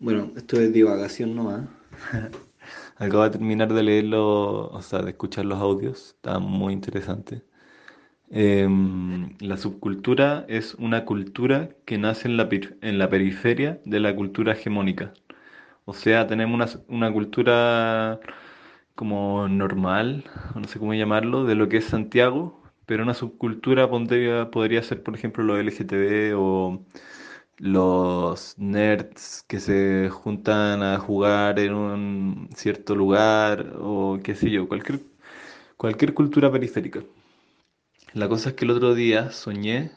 Bueno, esto es divagación nomás. Acabo de terminar de leerlo, o sea, de escuchar los audios, está muy interesante. Em, la subcultura es una cultura que nace en la, en la periferia de la cultura hegemónica. O sea, tenemos una, una cultura como normal, no sé cómo llamarlo, de lo que es Santiago, pero una subcultura podría, podría ser, por ejemplo, los LGTB o los nerds que se juntan a jugar en un cierto lugar o qué sé yo, cualquier, cualquier cultura periférica. La cosa es que el otro día soñé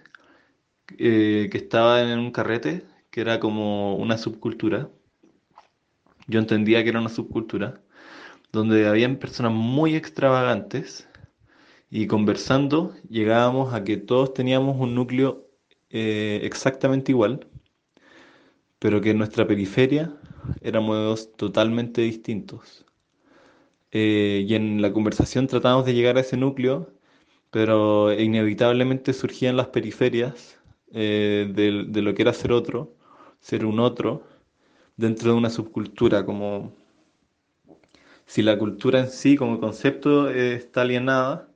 eh, que estaba en un carrete que era como una subcultura. Yo entendía que era una subcultura, donde habían personas muy extravagantes y conversando llegábamos a que todos teníamos un núcleo eh, exactamente igual, pero que en nuestra periferia éramos totalmente distintos. Eh, y en la conversación tratábamos de llegar a ese núcleo, pero inevitablemente surgían las periferias eh, de, lo que era ser otro, ser un otro, dentro de una subcultura, como si la cultura en sí como concepto eh, está alienada,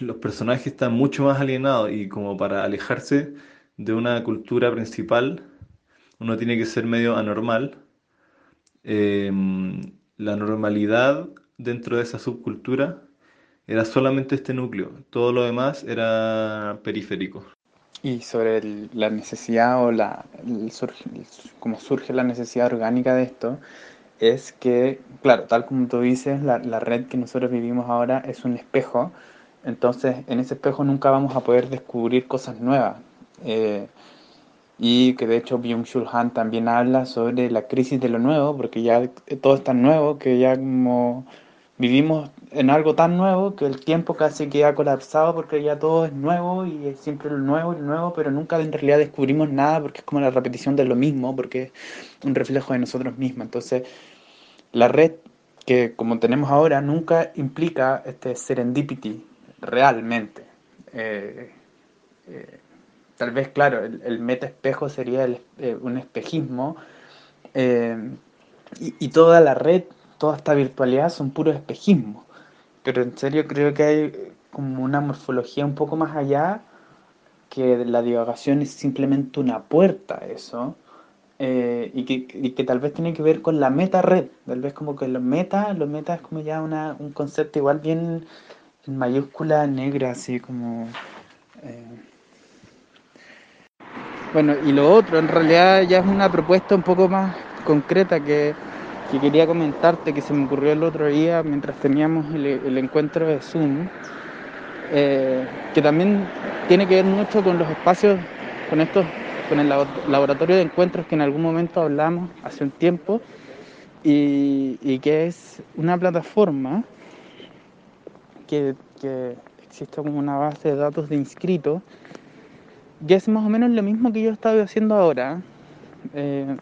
los personajes están mucho más alienados y como para alejarse de una cultura principal, uno tiene que ser medio anormal. Eh, la normalidad dentro de esa subcultura era solamente este núcleo, todo lo demás era periférico. Y sobre la necesidad o la, el surge, cómo surge la necesidad orgánica de esto, es que, claro, tal como tú dices, la, la red que nosotros vivimos ahora es un espejo, entonces en ese espejo nunca vamos a poder descubrir cosas nuevas. Eh, y que de hecho Byung-Chul Han también habla sobre la crisis de lo nuevo, porque ya todo es tan nuevo que ya como vivimos en algo tan nuevo que el tiempo casi que ha colapsado porque ya todo es nuevo y es siempre lo nuevo y lo nuevo, pero nunca en realidad descubrimos nada porque es como la repetición de lo mismo, porque es un reflejo de nosotros mismos. Entonces, la red que como tenemos ahora nunca implica este serendipity realmente. Eh, eh, tal vez, claro, el, meta espejo sería eh, un espejismo eh, y, toda la red, toda esta virtualidad son puros espejismos. Pero en serio creo que hay como una morfología un poco más allá, que la divagación es simplemente una puerta eso, eh, y, que, y que tal vez tiene que ver con la meta red, tal vez como que los meta, los meta es como ya una, un concepto igual bien en mayúscula negra, así como... Bueno, y lo otro, en realidad ya es una propuesta un poco más concreta que, que quería comentarte, que se me ocurrió el otro día mientras teníamos el, encuentro de Zoom, eh, que también tiene que ver mucho con los espacios, con estos, con el labo- laboratorio de encuentros que en algún momento hablamos hace un tiempo, y, y que es una plataforma que, que existe como una base de datos de inscritos, y es más o menos lo mismo que yo estaba haciendo ahora, eh,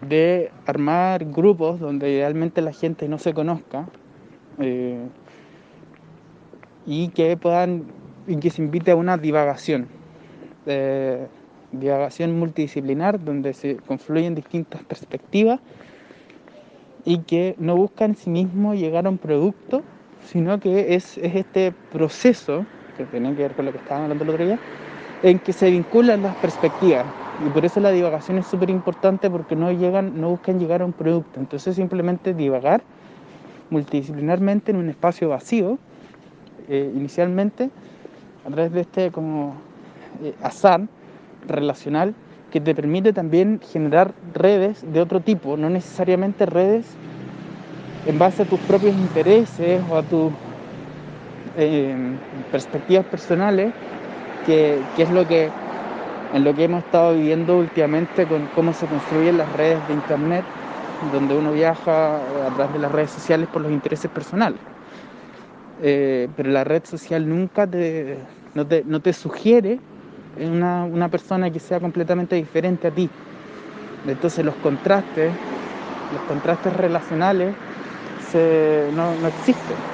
de armar grupos donde idealmente la gente no se conozca eh, y que puedan y que se invite a una divagación, eh, divagación multidisciplinar donde se confluyen distintas perspectivas y que no busca en sí mismo llegar a un producto, sino que es, es este proceso, que tiene que ver con lo que estaban hablando el otro día, en que se vinculan las perspectivas. Y por eso la divagación es súper importante porque no, llegan, no buscan llegar a un producto. Entonces simplemente divagar multidisciplinarmente en un espacio vacío, eh, inicialmente, a través de este como eh, azar relacional que te permite también generar redes de otro tipo, no necesariamente redes en base a tus propios intereses o a tus eh, perspectivas personales, que, que es lo que en lo que hemos estado viviendo últimamente con cómo se construyen las redes de internet, donde uno viaja a través de las redes sociales por los intereses personales. Eh, pero la red social nunca te, no, te, no te sugiere una, una persona que sea completamente diferente a ti. Entonces los contrastes, los contrastes relacionales se, no, no existen.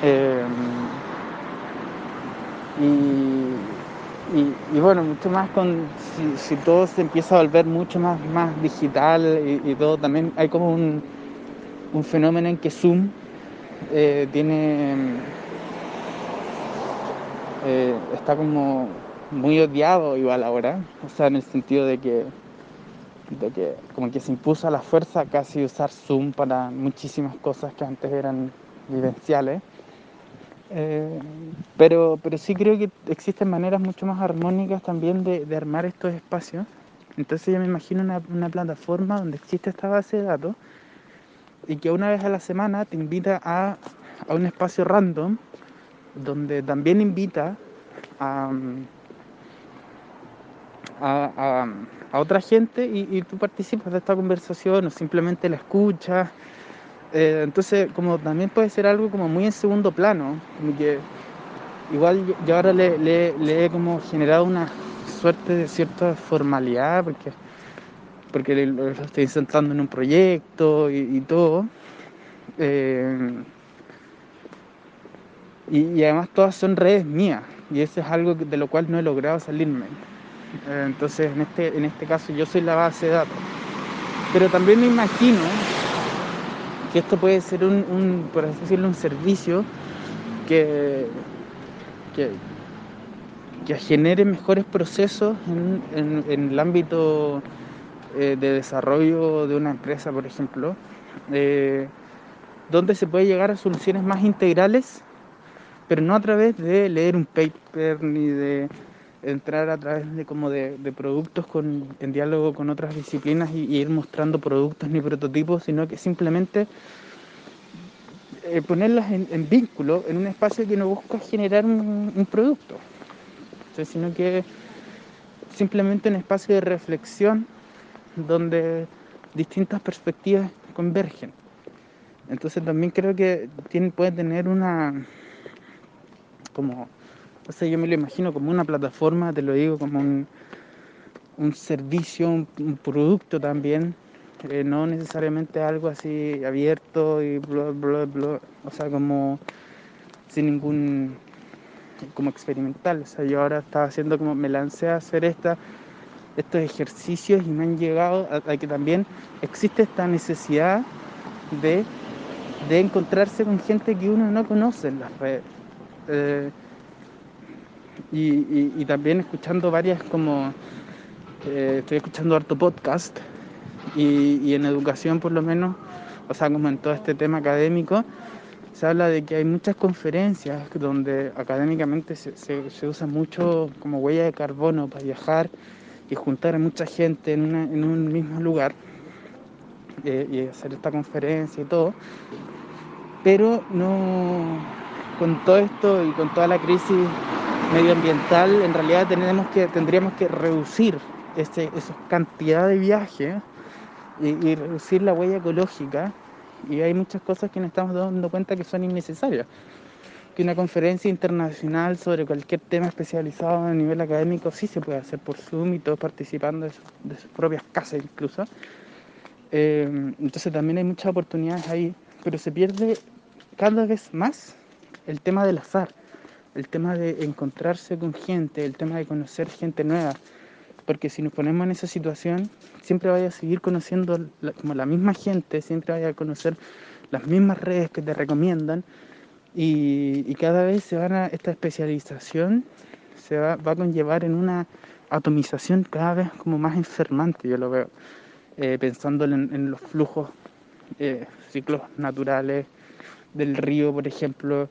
Eh, y, y, bueno, mucho más con, si, si, todo se empieza a volver mucho más, más digital y, y todo, también hay como un, un, fenómeno en que Zoom eh, tiene, eh, está como muy odiado igual ahora, o sea, en el sentido de que, de que como que se impuso a la fuerza casi usar Zoom para muchísimas cosas que antes eran vivenciales. Eh, pero, pero sí creo que existen maneras mucho más armónicas también de, de armar estos espacios. Entonces yo me imagino una, una, plataforma donde existe esta base de datos y que una vez a la semana te invita a, a un espacio random donde también invita a, a, a, otra gente y, y, tú participas de esta conversación o simplemente la escuchas. Eh, entonces, como también puede ser algo como muy en segundo plano, como que igual yo, ahora le, he como generado una suerte de cierta formalidad porque, porque lo, estoy centrando en un proyecto y, todo. Eh, y, y, además todas son redes mías y eso es algo de lo cual no he logrado salirme. Eh, entonces, en este, en este caso yo soy la base de datos. Pero también me imagino que esto puede ser un, un decirlo, un servicio que, que, que genere mejores procesos en, en, en el ámbito eh, de desarrollo de una empresa, por ejemplo, eh, donde se puede llegar a soluciones más integrales, pero no a través de leer un paper ni de entrar a través de como de, productos con, en diálogo con otras disciplinas y, ir mostrando productos ni prototipos, sino que simplemente eh, ponerlas en, vínculo en un espacio que no busca generar un, producto, Entonces, sino que simplemente un espacio de reflexión donde distintas perspectivas convergen. Entonces también creo que tiene, puede tener una como sea, yo me lo imagino como una plataforma, te lo digo, como un, un servicio, un, producto también, eh, no necesariamente algo así abierto y bla, bla, bla, o sea, como sin ningún, como experimental. O sea, yo ahora estaba haciendo como, me lancé a hacer esta, estos ejercicios y me han llegado a, a que también existe esta necesidad de, de encontrarse con gente que uno no conoce en las redes. Eh, y, y, también escuchando varias como eh, estoy escuchando harto podcast y, y, en educación por lo menos o sea como en todo este tema académico se habla de que hay muchas conferencias donde académicamente se, se, se usa mucho como huella de carbono para viajar y juntar a mucha gente en, una, en un mismo lugar eh, y hacer esta conferencia y todo. Pero no con todo esto y con toda la crisis medioambiental, en realidad tenemos que, tendríamos que reducir ese, esa cantidad de viajes y, reducir la huella ecológica. Y hay muchas cosas que nos estamos dando cuenta que son innecesarias. Que una conferencia internacional sobre cualquier tema especializado a nivel académico sí se puede hacer por Zoom y todos participando de sus propias casas incluso. Eh, entonces también hay muchas oportunidades ahí, pero se pierde cada vez más el tema del azar el tema de encontrarse con gente, el tema de conocer gente nueva, porque si nos ponemos en esa situación, siempre vaya a seguir conociendo como la misma gente, siempre vaya a conocer las mismas redes que te recomiendan. Y, y cada vez se van a, esta especialización se va, va, a conllevar en una atomización cada vez como más enfermante, yo lo veo, eh, pensando en, en, los flujos, eh, ciclos naturales del río, por ejemplo,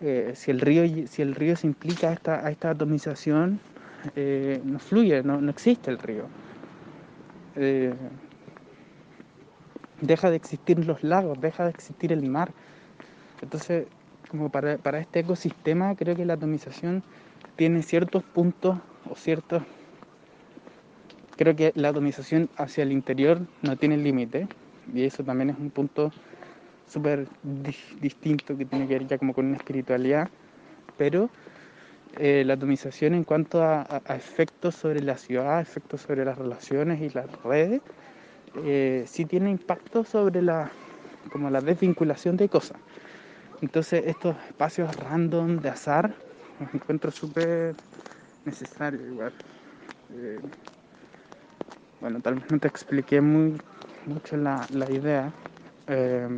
eh, si, el río, si el río se implica a esta, a esta atomización, eh, no fluye, no, no, existe el río. Eh, deja de existir los lagos, deja de existir el mar. Entonces, como para, para este ecosistema, creo que la atomización tiene ciertos puntos o ciertos... Creo que la atomización hacia el interior no tiene límite y eso también es un punto súper di distinto que tiene que ver ya como con una espiritualidad, pero eh, la atomización en cuanto a, efectos sobre la ciudad, efectos sobre las relaciones y las redes, eh, sí tiene impacto sobre la, como la desvinculación de cosas. Entonces estos espacios random de azar los encuentro súper necesario igual. Eh, bueno, tal vez no te expliqué muy mucho la, la idea, eh,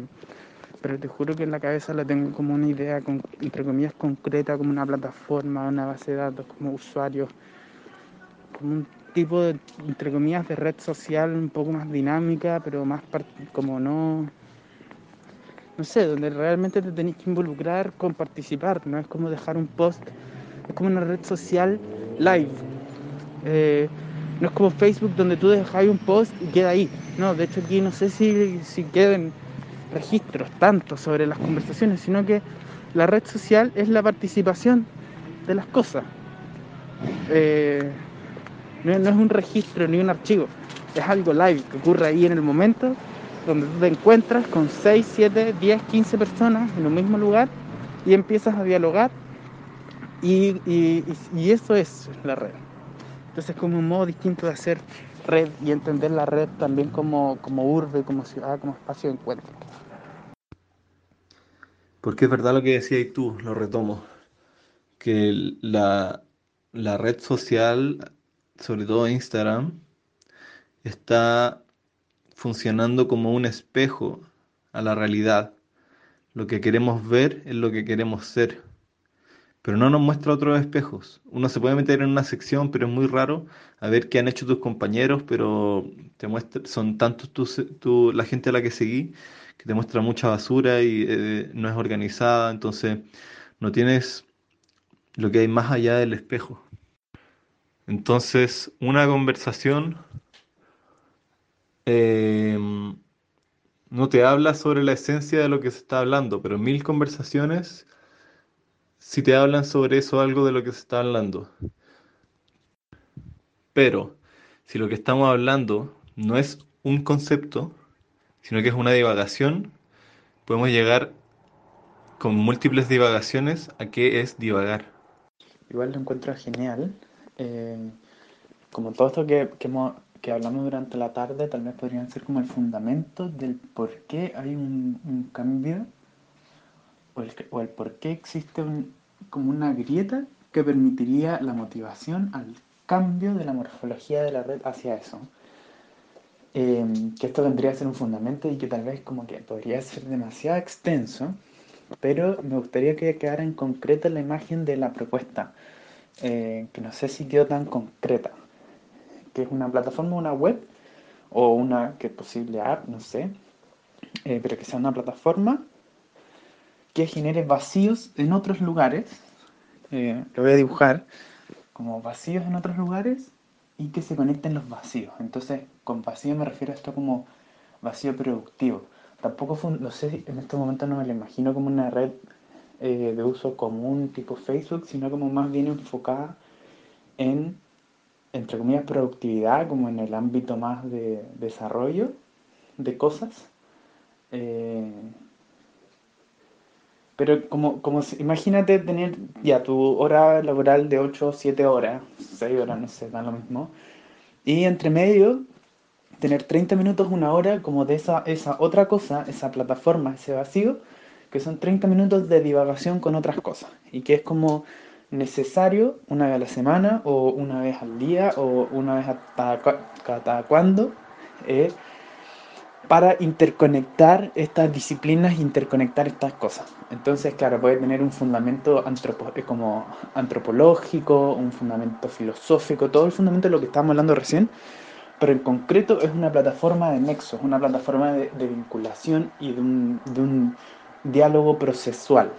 pero te juro que en la cabeza la tengo como una idea, entre comillas, concreta, como una plataforma, una base de datos, como usuario, como un tipo de, entre comillas, de red social un poco más dinámica, pero más como no, no sé, donde realmente te tenés que involucrar con participar, no es como dejar un post, es como una red social live. Eh, no es como Facebook donde tú dejas un post y queda ahí. No, de hecho aquí no sé si, si queden registros tanto sobre las conversaciones, sino que la red social es la participación de las cosas. Eh, no, es un registro ni un archivo, es algo live que ocurre ahí en el momento donde tú te encuentras con 6, 7, 10, 15 personas en un mismo lugar y empiezas a dialogar y, y eso es la red. Entonces es como un modo distinto de hacer red y entender la red también como, como urbe, como ciudad, como espacio de encuentro. Porque es verdad lo que decías tú, lo retomo, que la, la red social, sobre todo Instagram, está funcionando como un espejo a la realidad. Lo que queremos ver es lo que queremos ser pero no nos muestra otros espejos. Uno se puede meter en una sección, pero es muy raro a ver qué han hecho tus compañeros, pero te muestra, son tantos tu, la gente a la que seguí que te muestra mucha basura y eh, no es organizada, entonces no tienes lo que hay más allá del espejo. Entonces, una conversación em, no te habla sobre la esencia de lo que se está hablando, pero mil conversaciones si te hablan sobre eso algo de lo que se está hablando. Pero si lo que estamos hablando no es un concepto, sino que es una divagación, podemos llegar con múltiples divagaciones a qué es divagar. Igual lo encuentro genial. Eh, como todo esto que, que, hablamos durante la tarde, tal vez podrían ser como el fundamento del por qué hay un cambio o el, por qué existe como una grieta que permitiría la motivación al cambio de la morfología de la red hacia eso. Em, que esto vendría a ser un fundamento y que tal vez como que podría ser demasiado extenso, pero me gustaría que quedara en concreta la imagen de la propuesta, eh, que no sé si quedó tan concreta, que es una plataforma, una web, o una que posible app, no sé, eh, pero que sea una plataforma que genere vacíos en otros lugares. Eh, lo voy a dibujar como vacíos en otros lugares y que se conecten los vacíos. Entonces, con vacío me refiero a esto como vacío productivo. Tampoco, no sé, en este momento no me lo imagino como una red eh, de uso común tipo Facebook, sino como más bien enfocada en, entre comillas, productividad, como en el ámbito más de desarrollo de cosas. Eh, pero como, como imagínate tener ya tu hora laboral de 8 o 7 horas, 6 horas, no sé, da lo mismo. Y entre medio, tener 30 minutos, una hora como de esa, esa otra cosa, esa plataforma, ese vacío, que son 30 minutos de divagación con otras cosas. Y que es como necesario una vez a la semana o una vez al día o una vez hasta cada cuando. Eh, para interconectar estas disciplinas, interconectar estas cosas. Entonces, claro, puede tener un fundamento como antropológico, un fundamento filosófico, todo el fundamento de lo que estábamos hablando recién, pero en concreto es una plataforma de nexos, una plataforma de, vinculación y de un, de un diálogo procesual.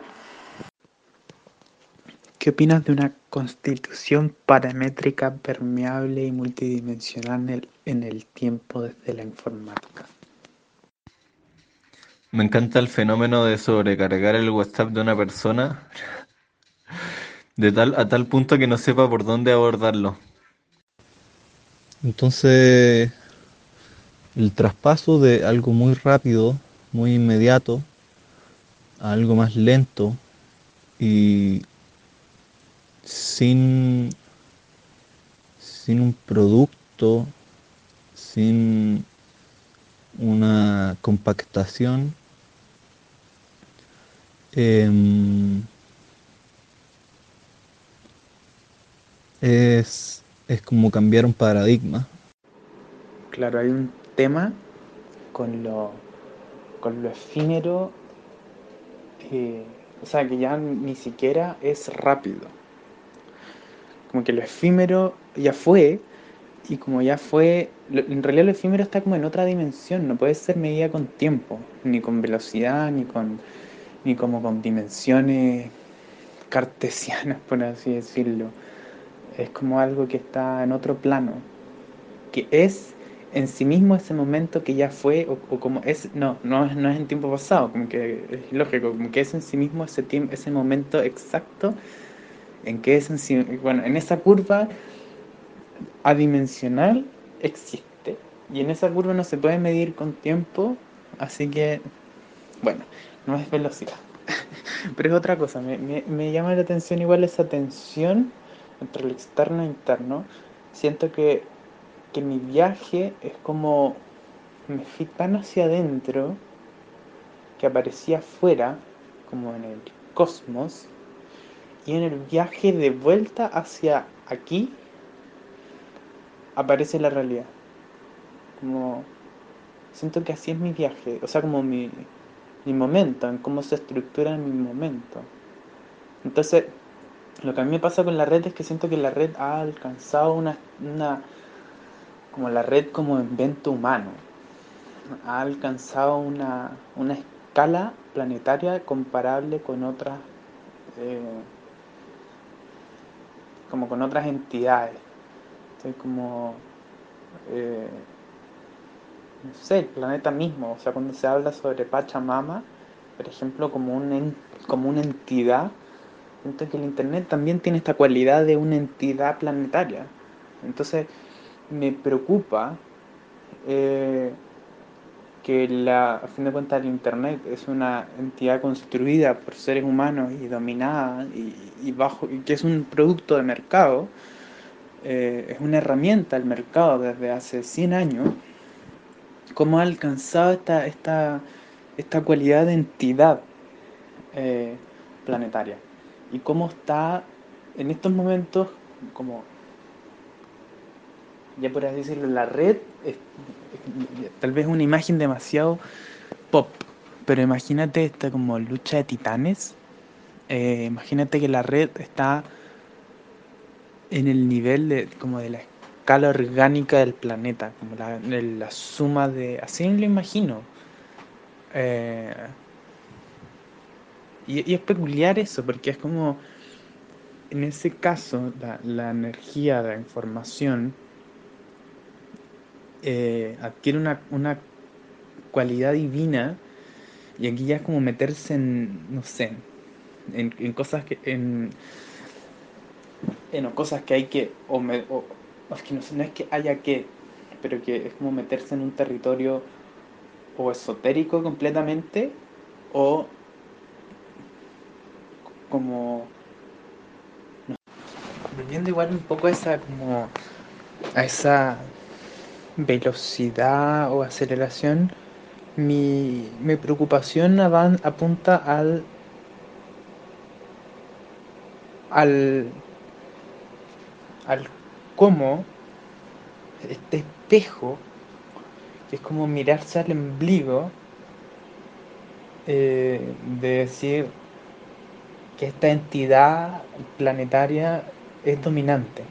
¿Qué opinas de una constitución paramétrica permeable y multidimensional en el tiempo desde la informática? Me encanta el fenómeno de sobrecargar el WhatsApp de una persona de tal, a tal punto que no sepa por dónde abordarlo. Entonces, el traspaso de algo muy rápido, muy inmediato, a algo más lento y sin, sin un producto, sin una compactación Em, es, es como cambiar un paradigma. Claro, hay un tema con lo, con lo efímero, eh, o sea, que ya ni siquiera es rápido. Como que lo efímero ya fue, y como ya fue, en realidad lo efímero está como en otra dimensión, no puede ser medida con tiempo, ni con velocidad, ni con, ni como con dimensiones cartesianas, por así decirlo. Es como algo que está en otro plano, que es en sí mismo ese momento que ya fue, o, como es, no, no, no es en tiempo pasado, como que es lógico, como que es en sí mismo ese tiempo, ese momento exacto en que es en sí, bueno, en esa curva adimensional existe, y en esa curva no se puede medir con tiempo, así que, bueno, no es velocidad. Pero es otra cosa, me, me- me llama la atención igual esa tensión entre lo externo e interno. Siento que, que mi viaje es como me fui tan hacia adentro que aparecía afuera, como en el cosmos, y en el viaje de vuelta hacia aquí aparece la realidad. Como siento que así es mi viaje, o sea, como mi, mi momento, en cómo se estructura mi momento. Entonces, lo que a mí me pasa con la red es que siento que la red ha alcanzado una, una como la red como invento humano, ha alcanzado una, una escala planetaria comparable con otras, eh, como con otras entidades. Estoy como, eh, no sé, el planeta mismo, o sea, cuando se habla sobre Pachamama, por ejemplo, como, un como una entidad, siento que el Internet también tiene esta cualidad de una entidad planetaria. Entonces, me preocupa eh, que la, a fin de cuentas el Internet es una entidad construida por seres humanos y dominada y, y bajo, y que es un producto de mercado, eh, es una herramienta del mercado desde hace 100 años, cómo ha alcanzado esta, esta, esta cualidad de entidad eh, planetaria. Y cómo está en estos momentos como ya por así decirlo la red es, tal vez una imagen demasiado pop pero imagínate esta como lucha de titanes. Eh, imagínate que la red está en el nivel de como de la escala orgánica del planeta como la, la suma de así lo imagino. Eh, y, es peculiar eso porque es como en ese caso la, energía la información eh, adquiere una, una cualidad divina y aquí ya es como meterse en, no sé, en, en cosas que, en, en cosas que hay que, es que no, no es que haya que, pero que es como meterse en un territorio o esotérico completamente o como volviendo igual un poco a esa como a esa velocidad o aceleración mi, mi preocupación avan- apunta al al al cómo este espejo que es como mirarse al ombligo eh, de decir que esta entidad planetaria es dominante.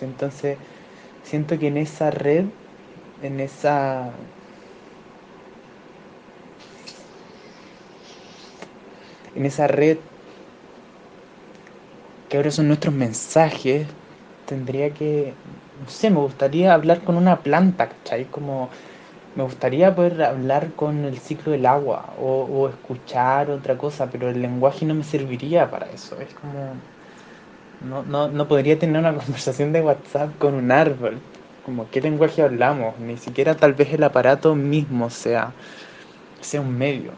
Entonces siento que en esa red en esa en esa red que ahora son nuestros mensajes, tendría que, no sé, me gustaría hablar con una planta, ¿cachai? Como me gustaría poder hablar con el ciclo del agua o, o escuchar otra cosa, pero el lenguaje no me serviría para eso. Es como, no, no, no podría tener una conversación de WhatsApp con un árbol. Como qué lenguaje hablamos, ni siquiera tal vez el aparato mismo sea, sea un medio.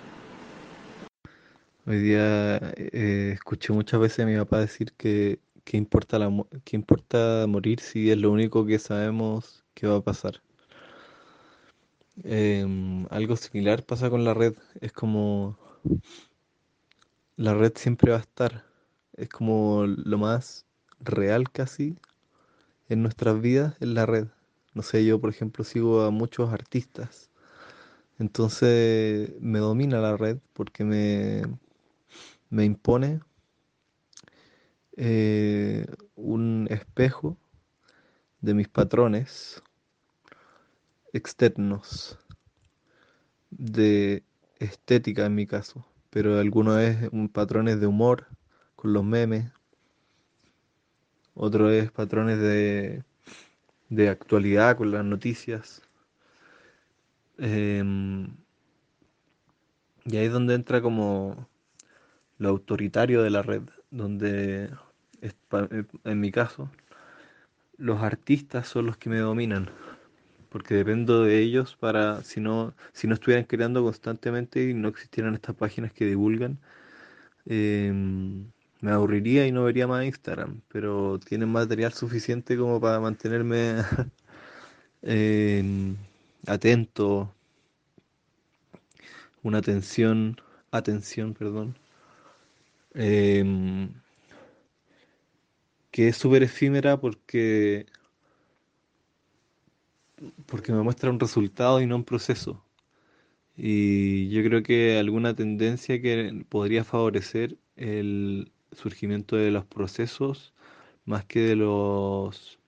Hoy día eh, escuché muchas veces a mi papá decir que, que importa la, que importa morir si es lo único que sabemos que va a pasar. Em, algo similar pasa con la red. Es como la red siempre va a estar. Es como lo más real casi en nuestras vidas es la red. No sé, yo por ejemplo sigo a muchos artistas, entonces me domina la red porque me, me impone eh, un espejo de mis patrones externos de estética en mi caso, pero algunos es patrones de humor con los memes, otro es patrones de, de actualidad con las noticias. Em, y ahí es donde entra como lo autoritario de la red, donde en mi caso los artistas son los que me dominan, porque dependo de ellos para, si no, si no estuvieran creando constantemente y no existieran estas páginas que divulgan, em, me aburriría y no vería más Instagram, pero tienen material suficiente como para mantenerme atento, una atención, atención, perdón, em, que es súper efímera porque, porque me muestra un resultado y no un proceso. Y yo creo que alguna tendencia que podría favorecer el surgimiento de los procesos más que de los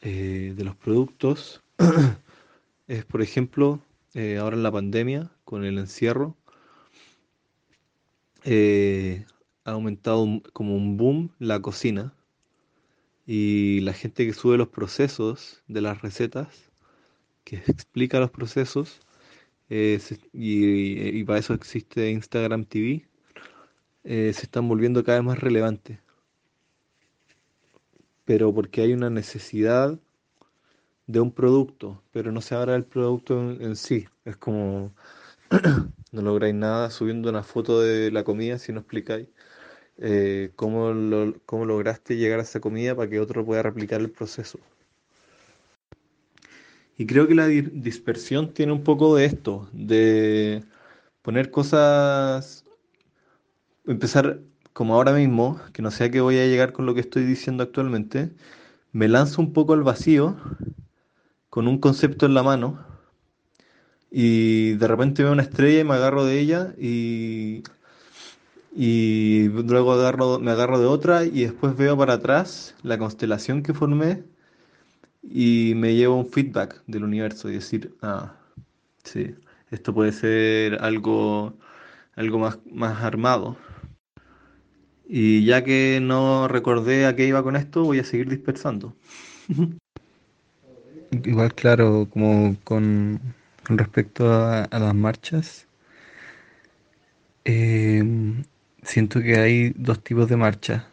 eh, de los productos es por ejemplo eh, ahora en la pandemia con el encierro eh, ha aumentado como un boom la cocina y la gente que sube los procesos de las recetas que explica los procesos y, para eso existe Instagram TV eh, se están volviendo cada vez más relevantes. Pero porque hay una necesidad de un producto, pero no se habla del producto en, sí. Es como no lográis nada subiendo una foto de la comida si no explicáis eh, cómo, cómo lograste llegar a esa comida para que otro pueda replicar el proceso. Y creo que la dispersión tiene un poco de esto, de poner cosas empezar como ahora mismo, que no sé a qué voy a llegar con lo que estoy diciendo actualmente, me lanzo un poco al vacío con un concepto en la mano y de repente veo una estrella y me agarro de ella y, y luego agarro, me agarro de otra y después veo para atrás la constelación que formé y me llevo un feedback del universo y decir, ah, sí, esto puede ser algo, algo más, más armado. Y ya que no recordé a qué iba con esto, voy a seguir dispersando. Igual, claro, como con, respecto a, las marchas, em, siento que hay dos tipos de marcha.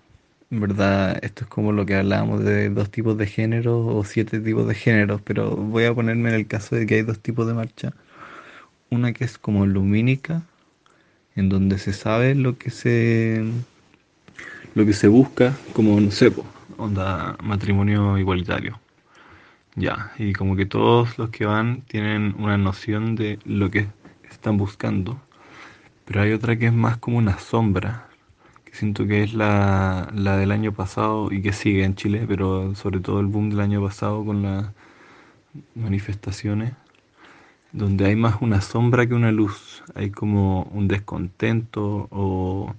En verdad, esto es como lo que hablábamos de dos tipos de géneros o siete tipos de géneros, pero voy a ponerme en el caso de que hay dos tipos de marcha. Una que es como lumínica, en donde se sabe lo que se lo que se busca como, no sé, onda matrimonio igualitario. Ya, y como que todos los que van tienen una noción de lo que están buscando. Pero hay otra que es más como una sombra, que siento que es la, la del año pasado y que sigue en Chile, pero sobre todo el boom del año pasado con las manifestaciones, donde hay más una sombra que una luz. Hay como un descontento o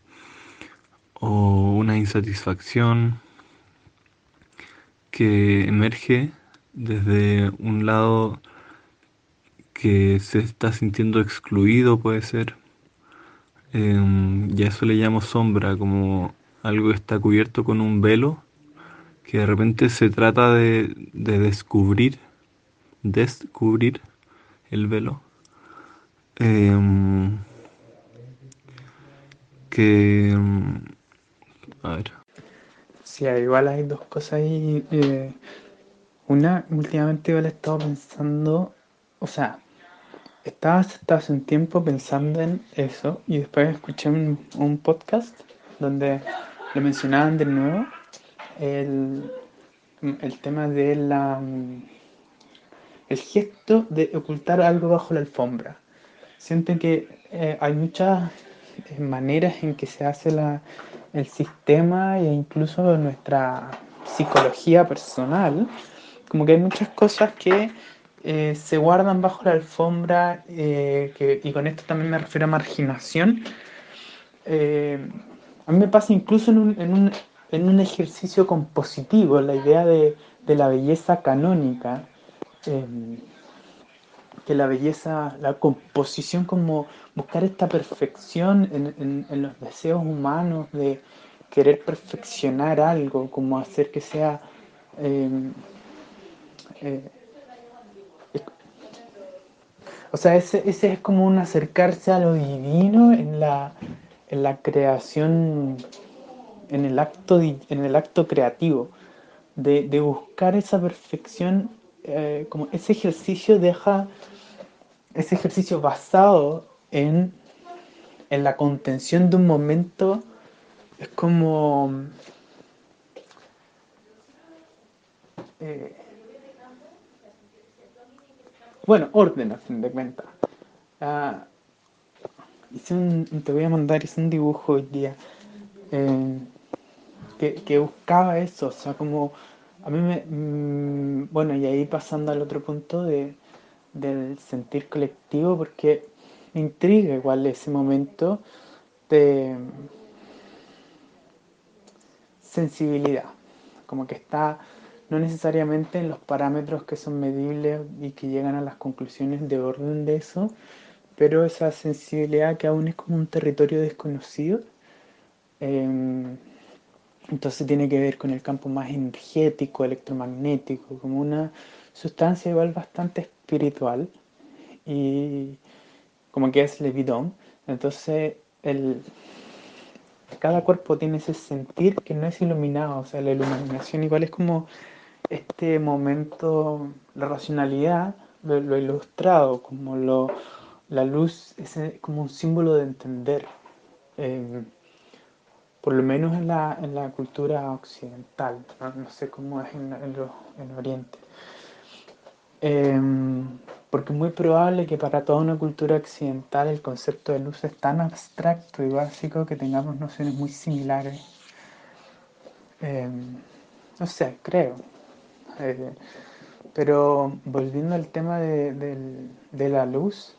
o una insatisfacción que emerge desde un lado que se está sintiendo excluido, puede ser. Em, y a eso le llamo sombra, como algo que está cubierto con un velo, que de repente se trata de, descubrir, descubrir el velo. Em, que em, a ver. Sí, igual hay dos cosas ahí. Eh, una, últimamente igual he estado pensando, o sea, estaba hace un tiempo pensando en eso y después escuché un, podcast donde lo mencionaban de nuevo el, el tema de la el gesto de ocultar algo bajo la alfombra. Siento que eh, hay mucha maneras en que se hace la, el sistema e incluso nuestra psicología personal, como que hay muchas cosas que eh, se guardan bajo la alfombra, eh, y con esto también me refiero a marginación. Eh, a mí me pasa incluso en un, en un, en un ejercicio compositivo, la idea de, de la belleza canónica, que la belleza, la composición como buscar esta perfección en, en, los deseos humanos de querer perfeccionar algo, como hacer que sea... O sea, ese, ese es como un acercarse a lo divino en la, en la creación, en el acto, en el acto creativo, de, de buscar esa perfección, eh, como ese ejercicio deja, ese ejercicio basado en, en la contención de un momento, es como... Eh, bueno, orden a fin de cuentas. Ah, hice un, te voy a mandar, hice un dibujo hoy día eh, que, buscaba eso, o sea, como a mí me... Mm, bueno, y ahí pasando al otro punto de, del sentir colectivo, porque me intriga igual ese momento de sensibilidad, como que está no necesariamente en los parámetros que son medibles y que llegan a las conclusiones de orden de eso, pero esa sensibilidad que aún es como un territorio desconocido. Em, entonces tiene que ver con el campo más energético, electromagnético, como una sustancia igual bastante espiritual y como que es levidón. Entonces el, cada cuerpo tiene ese sentir que no es iluminado, o sea, la iluminación igual es como este momento, la racionalidad, lo, ilustrado, como lo, la luz es como un símbolo de entender, eh, por lo menos en la, en la cultura occidental, no, sé cómo es en, en, Oriente. Em, porque es muy probable que para toda una cultura occidental el concepto de luz es tan abstracto y básico que tengamos nociones muy similares. Em, no sé, creo. Eh, pero volviendo al tema de, la luz,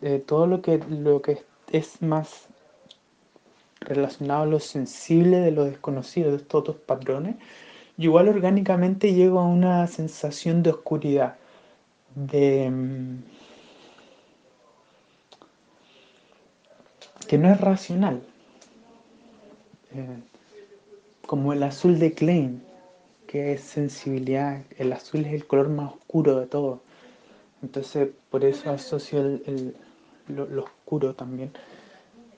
de todo lo que, lo que es más relacionado a lo sensible de lo desconocido, de estos otros patrones, igual orgánicamente llego a una sensación de oscuridad, de mm, que no es racional, eh, como el azul de Klein, que es sensibilidad, el azul es el color más oscuro de todo. Entonces, por eso asocio el, lo, oscuro también.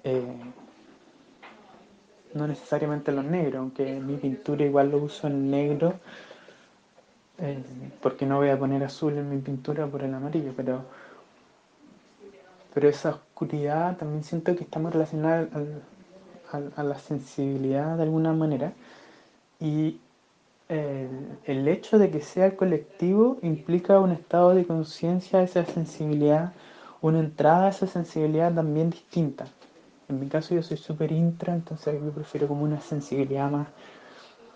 Eh, no necesariamente lo negro, aunque mi pintura igual lo uso en negro, eh, porque no voy a poner azul en mi pintura por el amarillo, pero, pero esa oscuridad también siento que estamos relacionados a la sensibilidad de alguna manera. Y el, hecho de que sea colectivo implica un estado de conciencia, esa sensibilidad, una entrada a esa sensibilidad también distinta. En mi caso yo soy súper intra, entonces yo prefiero como una sensibilidad más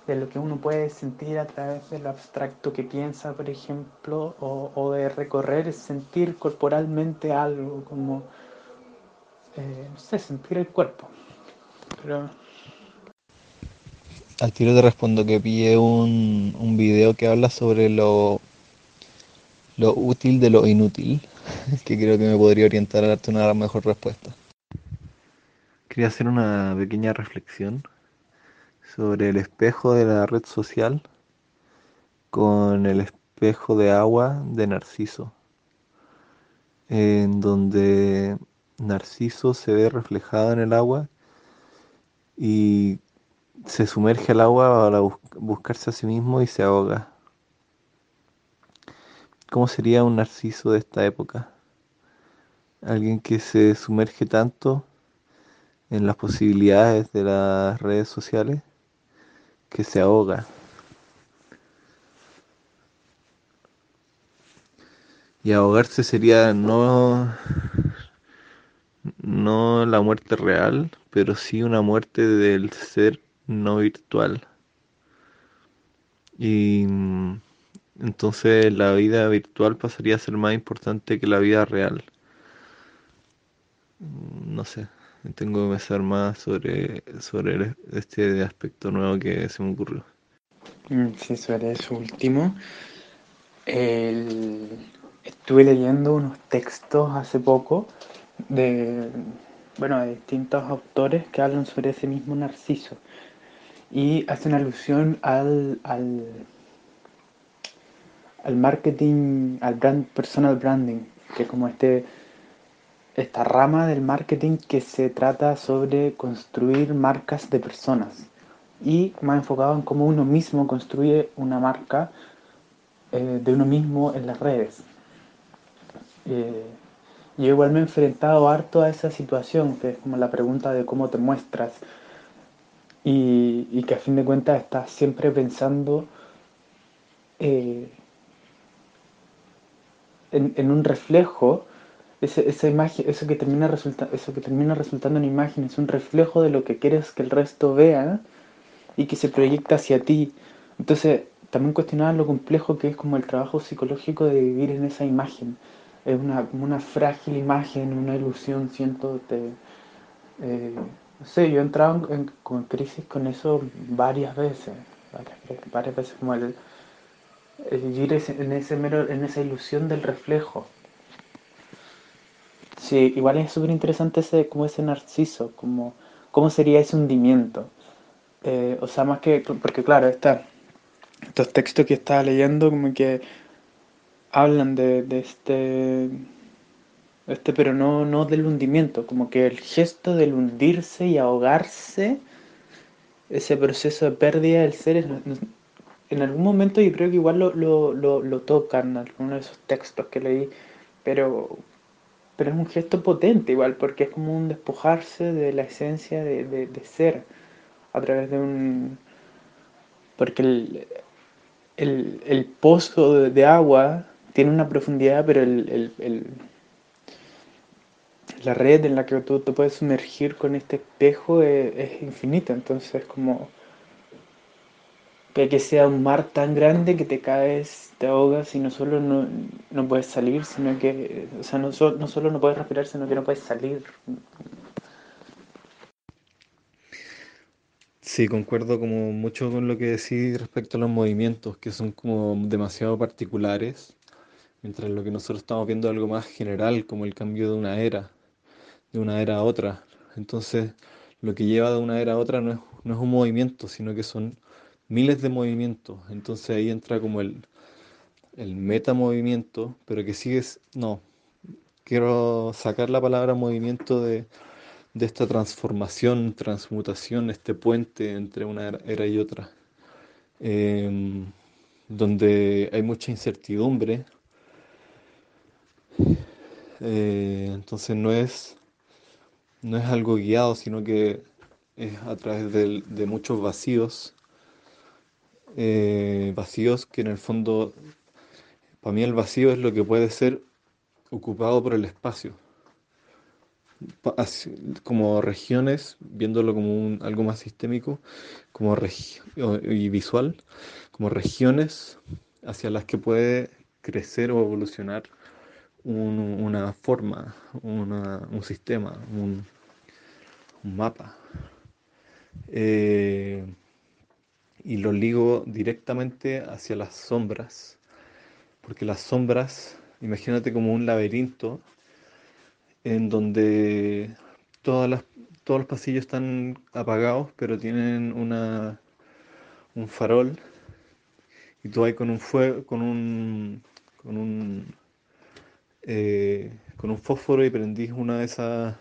de lo que uno puede sentir a través del abstracto que piensa, por ejemplo, o, de recorrer, sentir corporalmente algo, como, eh, no sé, sentir el cuerpo. Pero al tiro te respondo que pillé un, un video que habla sobre lo, lo útil de lo inútil, que creo que me podría orientar a darte una mejor respuesta. Quería hacer una pequeña reflexión sobre el espejo de la red social con el espejo de agua de Narciso, en donde Narciso se ve reflejado en el agua y se sumerge al agua para buscarse a sí mismo y se ahoga. ¿Cómo sería un narciso de esta época? Alguien que se sumerge tanto en las posibilidades de las redes sociales que se ahoga. Y ahogarse sería no no la muerte real, pero sí una muerte del ser no virtual. Y mm, entonces la vida virtual pasaría a ser más importante que la vida real. Mm, no sé, tengo que pensar más sobre, sobre este aspecto nuevo que se me ocurrió. Mm, sí, sobre eso último. Estuve leyendo unos textos hace poco de, bueno, de distintos autores que hablan sobre ese mismo Narciso y hacen alusión al, al, al marketing, al brand, personal branding, que es como este, esta rama del marketing que se trata sobre construir marcas de personas y más enfocado en cómo uno mismo construye una marca eh, de uno mismo en las redes. Eh, yo igual me he enfrentado harto a esa situación, que es como la pregunta de cómo te muestras, y, que a fin de cuentas estás siempre pensando eh, en, un reflejo, esa imagen, eso que, termina resulta, eso que termina resultando en imagen es un reflejo de lo que quieres que el resto vea y que se proyecta hacia ti. Entonces, también cuestionar lo complejo que es como el trabajo psicológico de vivir en esa imagen. Es una, una frágil imagen, una ilusión, siento, de, sé, yo he entrado en, crisis con eso varias veces, varias, veces como el, vivir en, ese mero, en esa ilusión del reflejo. Sí, igual es súper interesante ese, como ese narciso, como cómo sería ese hundimiento. Eh, o sea, más que, porque claro, está, estos textos que estaba leyendo como que hablan de este este, pero no, no del hundimiento, como que el gesto del hundirse y ahogarse, ese proceso de pérdida del ser, en algún momento yo creo que igual lo, lo, lo, lo tocan, algunos de esos textos que leí, pero, pero es un gesto potente igual, porque es como un despojarse de la esencia de, de, ser a través de un... Porque el, el, el pozo de, agua tiene una profundidad, pero el, el la red en la que tú te puedes sumergir con este espejo es, infinita, entonces como que sea un mar tan grande que te caes, te ahogas y no solo no, puedes salir, sino que, o sea, no, no solo no puedes respirar, sino que no puedes salir. Sí, concuerdo como mucho con lo que decís respecto a los movimientos, que son como demasiado particulares, mientras lo que nosotros estamos viendo es algo más general, como el cambio de una era de una era a otra. Entonces, lo que lleva de una era a otra no es, no es un movimiento, sino que son miles de movimientos. Entonces ahí entra como el, el metamovimiento, pero que sigues, no, quiero sacar la palabra movimiento de, de esta transformación, transmutación, este puente entre una era y otra, em, donde hay mucha incertidumbre. Eh, entonces no es no es algo guiado, sino que es a través de, muchos vacíos, eh, vacíos que en el fondo, para mí el vacío es lo que puede ser ocupado por el espacio, como regiones, viéndolo como algo más sistémico, como y visual, como regiones hacia las que puede crecer o evolucionar una forma, un sistema, un, mapa. Eh, y lo ligo directamente hacia las sombras, porque las sombras, imagínate como un laberinto en donde todas las, todos los pasillos están apagados, pero tienen una, un farol, y tú vas con un fuego, con un, con un eh, con un fósforo y prendís una de esas,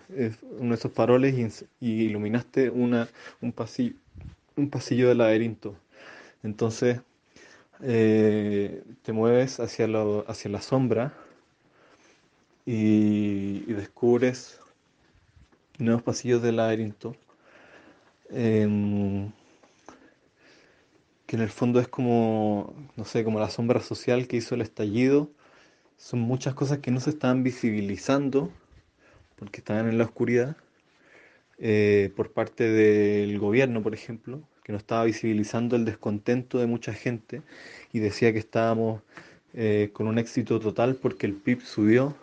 uno de esos faroles y, iluminaste una, un, pasillo, un pasillo de laberinto. Entonces eh, te mueves hacia, hacia la sombra y, descubres nuevos pasillos del laberinto. Em, que en el fondo es como, no sé, como la sombra social que hizo el estallido son muchas cosas que no se están visibilizando porque estaban en la oscuridad, eh, por parte del gobierno, por ejemplo, que no estaba visibilizando el descontento de mucha gente y decía que estábamos eh, con un éxito total porque el PIB subió,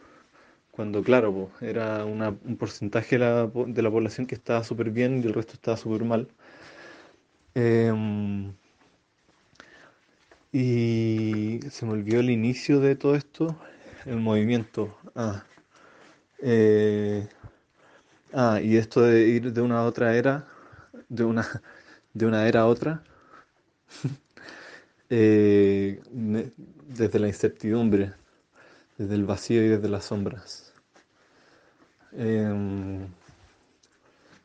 cuando claro, era un porcentaje de la, de la, población que estaba súper bien y el resto estaba súper mal. Em, y se me olvidó el inicio de todo esto, el movimiento. Ah, eh, ah, y esto de ir de una a otra era, de una, de una era a otra, eh, desde la incertidumbre, desde el vacío y desde las sombras. Em,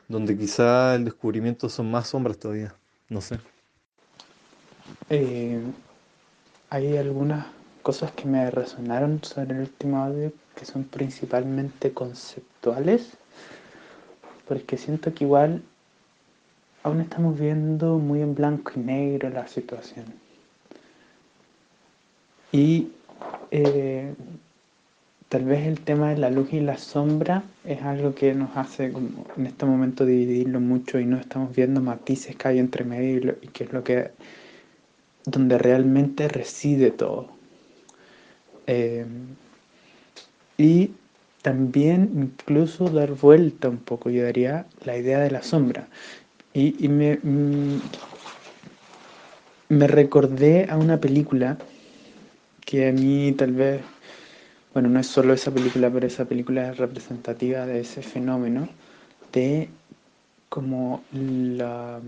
donde quizá el descubrimiento son más sombras todavía, no sé. Eh, hay algunas cosas que me resonaron sobre el último audio que son principalmente conceptuales, porque siento que igual aún estamos viendo muy en blanco y negro la situación. Y eh, tal vez el tema de la luz y la sombra es algo que nos hace como en este momento dividirlo mucho y no estamos viendo matices que hay entre medio y, que es lo que donde realmente reside todo. Eh, y también incluso dar vuelta un poco, yo daría la idea de la sombra. Y, me, mm, me recordé a una película que a mí tal vez, bueno, no es solo esa película, pero esa película es representativa de ese fenómeno, de como la,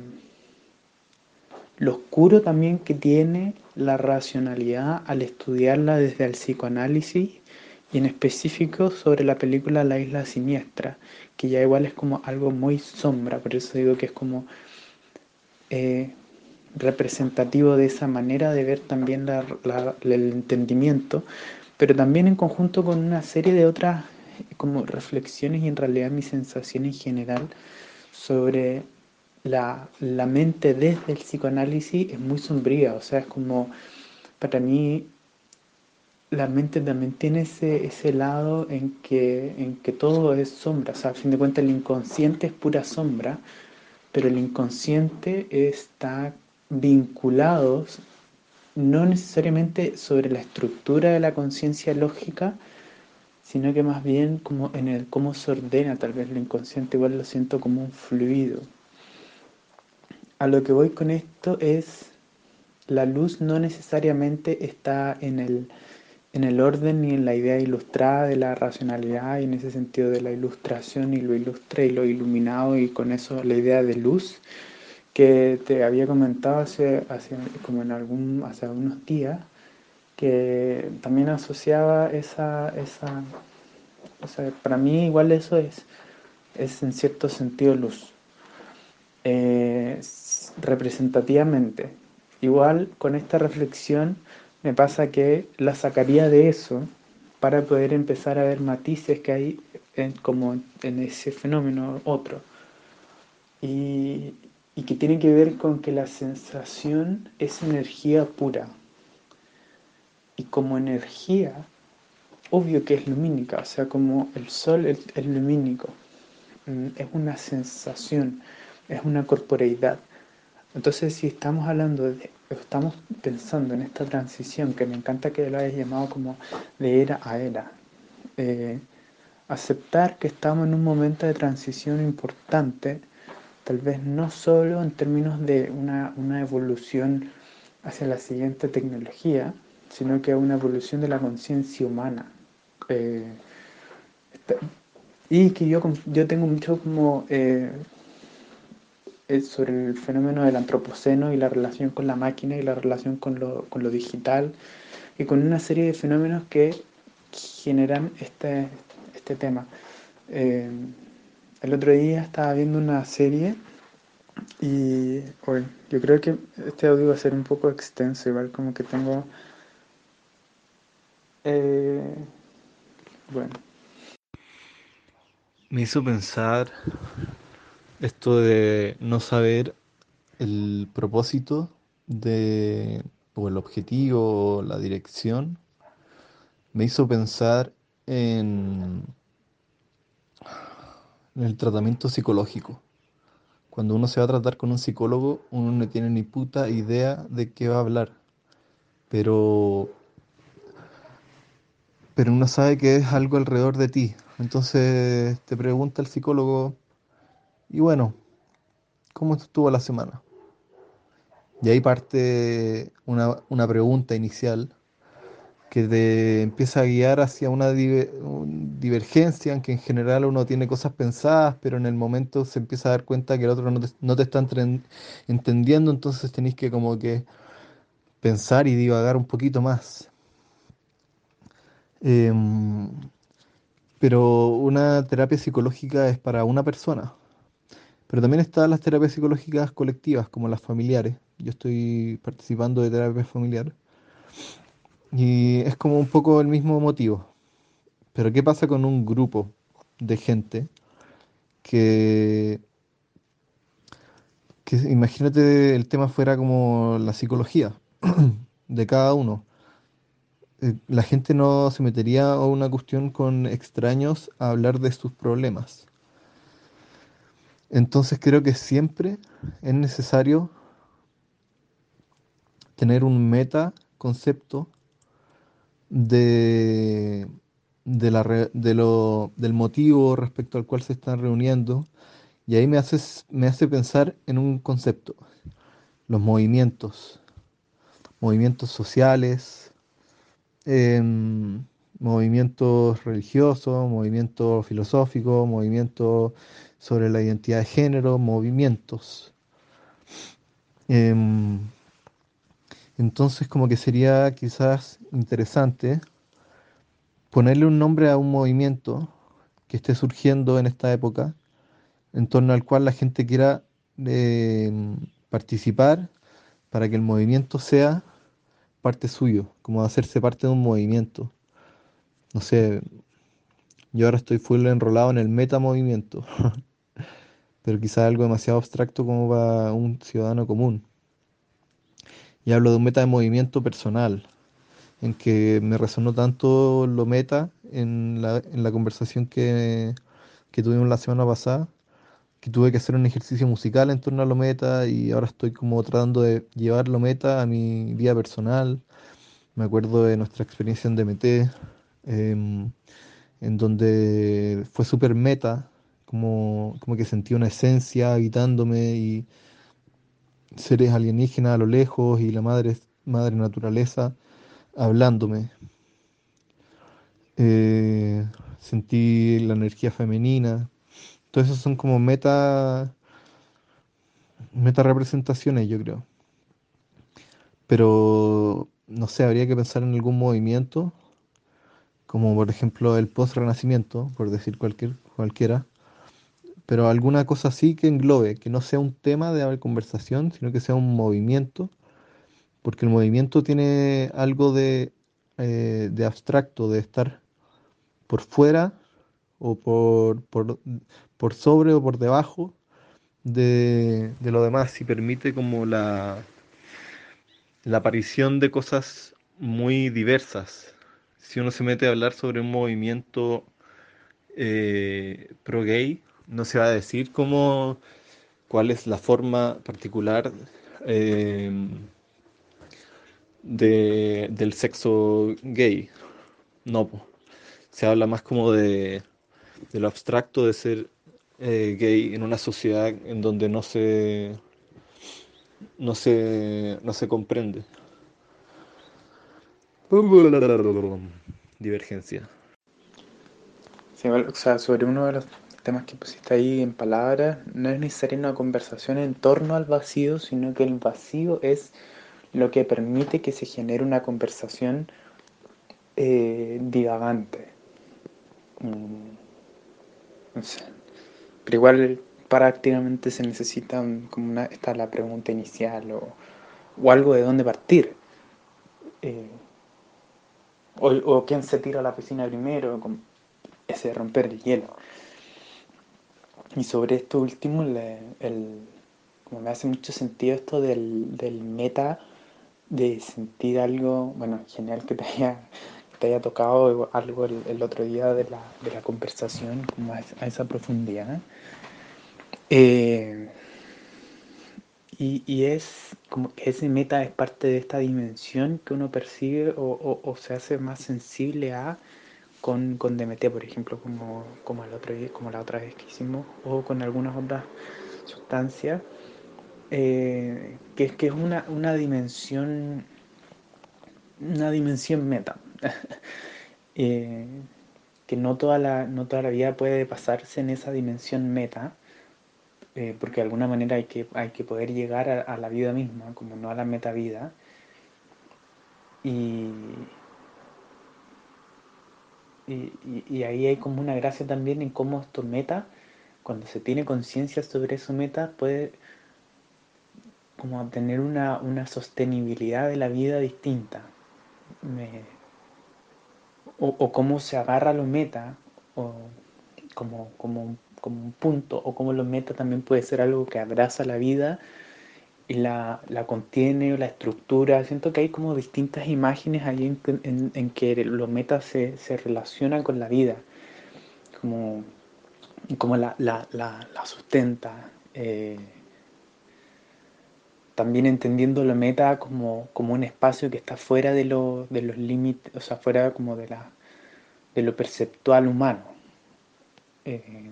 lo oscuro también que tiene la racionalidad al estudiarla desde el psicoanálisis y en específico sobre la película La isla siniestra, que ya igual es como algo muy sombra, por eso digo que es como eh, representativo de esa manera de ver también el entendimiento, pero también en conjunto con una serie de otras como reflexiones y en realidad mi sensación en general sobre la, la mente desde el psicoanálisis es muy sombría, o sea, es como para mí la mente también tiene ese, ese lado en que, en que todo es sombra, o sea, a fin de cuentas el inconsciente es pura sombra, pero el inconsciente está vinculado no necesariamente sobre la estructura de la conciencia lógica, sino que más bien como en el cómo se ordena, tal vez lo inconsciente igual lo siento como un fluido. A lo que voy con esto es, la luz no necesariamente está en el en el orden y en la idea ilustrada de la racionalidad y en ese sentido de la ilustración y lo ilustre y lo iluminado y con eso la idea de luz que te había comentado hace, hace como en algún hace unos días que también asociaba esa, esa para mí igual eso es es en cierto sentido luz. Eh, representativamente igual con esta reflexión me pasa que la sacaría de eso para poder empezar a ver matices que hay en, como en ese fenómeno otro. Y, y que tiene que ver con que la sensación es energía pura. Y como energía, obvio que es lumínica, o sea, como el sol es, lumínico. Mm, es una sensación, es una corporeidad. Entonces, si estamos hablando de estamos pensando en esta transición que me encanta que lo hayas llamado como de era a era. Eh, aceptar que estamos en un momento de transición importante, tal vez no solo en términos de una, evolución hacia la siguiente tecnología, sino que una evolución de la conciencia humana. Eh, y que yo, yo tengo mucho como eh, sobre el fenómeno del antropoceno y la relación con la máquina y la relación con lo, con lo digital y con una serie de fenómenos que generan este, este tema. Eh, el otro día estaba viendo una serie y yo creo que este audio va a ser un poco extenso, igual como que tengo... Eh, bueno. Me hizo pensar esto de no saber el propósito de, o el objetivo, la dirección, me hizo pensar en, en el tratamiento psicológico. Cuando uno se va a tratar con un psicólogo, uno no tiene ni puta idea de qué va a hablar. Pero, pero uno sabe que es algo alrededor de ti. Entonces te pregunta el psicólogo, y bueno, ¿cómo estuvo la semana? Y ahí parte una, una pregunta inicial que te empieza a guiar hacia una divergencia en que en general uno tiene cosas pensadas, pero en el momento se empieza a dar cuenta que el otro no te, no te está entendiendo, entonces tenéis que como que pensar y divagar un poquito más. Em, pero una terapia psicológica es para una persona. Pero también están las terapias psicológicas colectivas, como las familiares. Yo estoy participando de terapia familiar y es como un poco el mismo motivo. Pero ¿qué pasa con un grupo de gente que, que imagínate el tema fuera como la psicología de cada uno? Eh, la gente no se metería a una cuestión con extraños a hablar de sus problemas. Entonces creo que siempre es necesario tener un meta concepto de, de la, de lo, del motivo respecto al cual se están reuniendo. Y ahí me, haces, me hace pensar en un concepto, los movimientos, movimientos sociales, em, movimientos religiosos, movimientos filosóficos, movimientos sobre la identidad de género, movimientos. Em, entonces como que sería quizás interesante ponerle un nombre a un movimiento que esté surgiendo en esta época, en torno al cual la gente quiera eh, participar para que el movimiento sea parte suyo, como hacerse parte de un movimiento. No sé, yo ahora estoy full enrolado en el metamovimiento, pero quizás algo demasiado abstracto como para un ciudadano común. Y hablo de un meta de movimiento personal, en que me resonó tanto lo meta en la, en la conversación que, que tuvimos la semana pasada, que tuve que hacer un ejercicio musical en torno a lo meta y ahora estoy como tratando de llevar lo meta a mi vida personal. Me acuerdo de nuestra experiencia en DMT, em, en donde fue súper meta, como, como que sentí una esencia habitándome y seres alienígenas a lo lejos y la madre, madre naturaleza hablándome. Eh, sentí la energía femenina. Todo eso son como meta, meta representaciones, yo creo. Pero no sé, habría que pensar en algún movimiento, como por ejemplo el post-renacimiento, por decir cualquier, cualquiera, pero alguna cosa así que englobe, que no sea un tema de conversación, sino que sea un movimiento, porque el movimiento tiene algo de, eh, de abstracto, de estar por fuera o por, por, sobre o por debajo de, de, lo demás. Y permite como la, la aparición de cosas muy diversas. Si uno se mete a hablar sobre un movimiento eh, pro-gay, no se va a decir cómo, cuál es la forma particular eh, de, del sexo gay. No, se habla más como de, de lo abstracto de ser eh, gay en una sociedad en donde no se, no se, no se comprende. Divergencia. O sea, sobre uno de los temas que pusiste ahí en palabras, no es necesaria una conversación en torno al vacío, sino que el vacío es lo que permite que se genere una conversación eh, divagante. Mm, pero igual prácticamente se necesita como una, está la pregunta inicial o, o algo de dónde partir. Eh, o, o quién se tira a la piscina primero, ese romper el hielo. Y sobre esto último, el, como me hace mucho sentido esto del, del, meta, de sentir algo, bueno, genial que te haya te haya tocado algo el, otro día de la, de la conversación, como a, esa profundidad. Eh, y, es como que ese meta es parte de esta dimensión que uno percibe o, se hace más sensible a con, con DMT, por ejemplo, como, como, el otro, como la otra vez que hicimos, o con algunas otras sustancias, eh, que, que es una, una dimensión una dimensión meta. Eh, que no toda, la, no toda la vida puede pasarse en esa dimensión meta, eh, porque de alguna manera hay que, hay que poder llegar a, la vida misma, como no a la meta vida. Y, y, ahí hay como una gracia también en cómo esto meta, cuando se tiene conciencia sobre eso meta, puede como tener una, una sostenibilidad de la vida distinta o, cómo se agarra lo meta o como, como, como, un punto o cómo lo meta también puede ser algo que abraza la vida y la, la contiene o la estructura. Siento que hay como distintas imágenes ahí en, que lo meta se, se, relaciona con la vida, como, como la, la, la, sustenta. Eh, también entendiendo la meta como, un espacio que está fuera de, de los límites, o sea, fuera como de, la, de lo perceptual humano. Eh,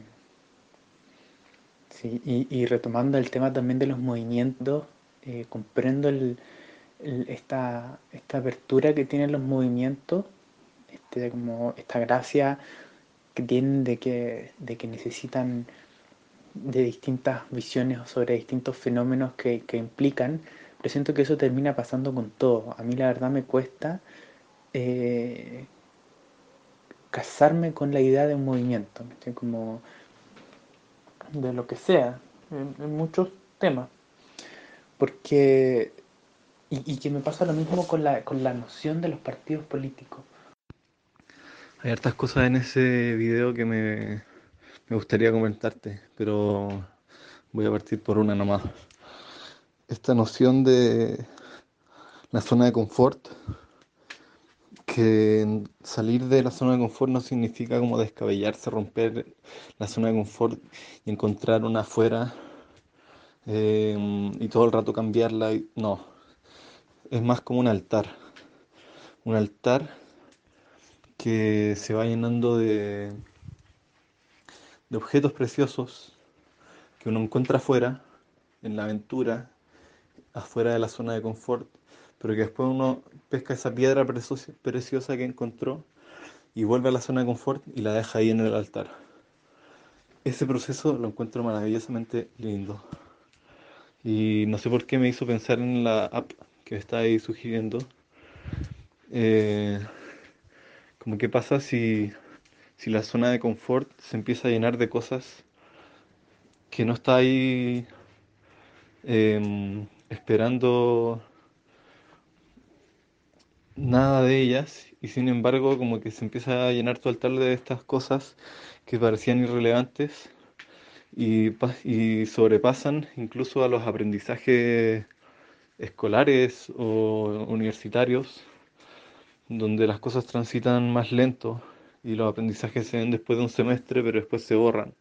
y, retomando el tema también de los movimientos, eh, comprendo esta, esta apertura que tienen los movimientos, este, como esta gracia que tienen de que, de que necesitan de distintas visiones sobre distintos fenómenos que, implican, pero siento que eso termina pasando con todo. A mí la verdad me cuesta eh, casarme con la idea de un movimiento, como de lo que sea, en, muchos temas. Porque, y, que me pasa lo mismo con la, con la noción de los partidos políticos. Hay hartas cosas en ese video que me, me gustaría comentarte, pero voy a partir por una nomás. Esta noción de la zona de confort, que salir de la zona de confort no significa como descabellarse, romper la zona de confort y encontrar una afuera em, y todo el rato cambiarla. No, es más como un altar. Un altar que se va llenando de de objetos preciosos que uno encuentra afuera, en la aventura, afuera de la zona de confort, pero que después uno pesca esa piedra preciosa que encontró y vuelve a la zona de confort y la deja ahí en el altar. Ese proceso lo encuentro maravillosamente lindo. Y no sé por qué me hizo pensar en la app que está ahí sugiriendo. Eh, como qué pasa si si la zona de confort se empieza a llenar de cosas que no está ahí em, esperando nada de ellas y sin embargo como que se empieza a llenar tu altar de estas cosas que parecían irrelevantes y, y sobrepasan incluso a los aprendizajes escolares o universitarios donde las cosas transitan más lento y los aprendizajes se ven después de un semestre, pero después se borran.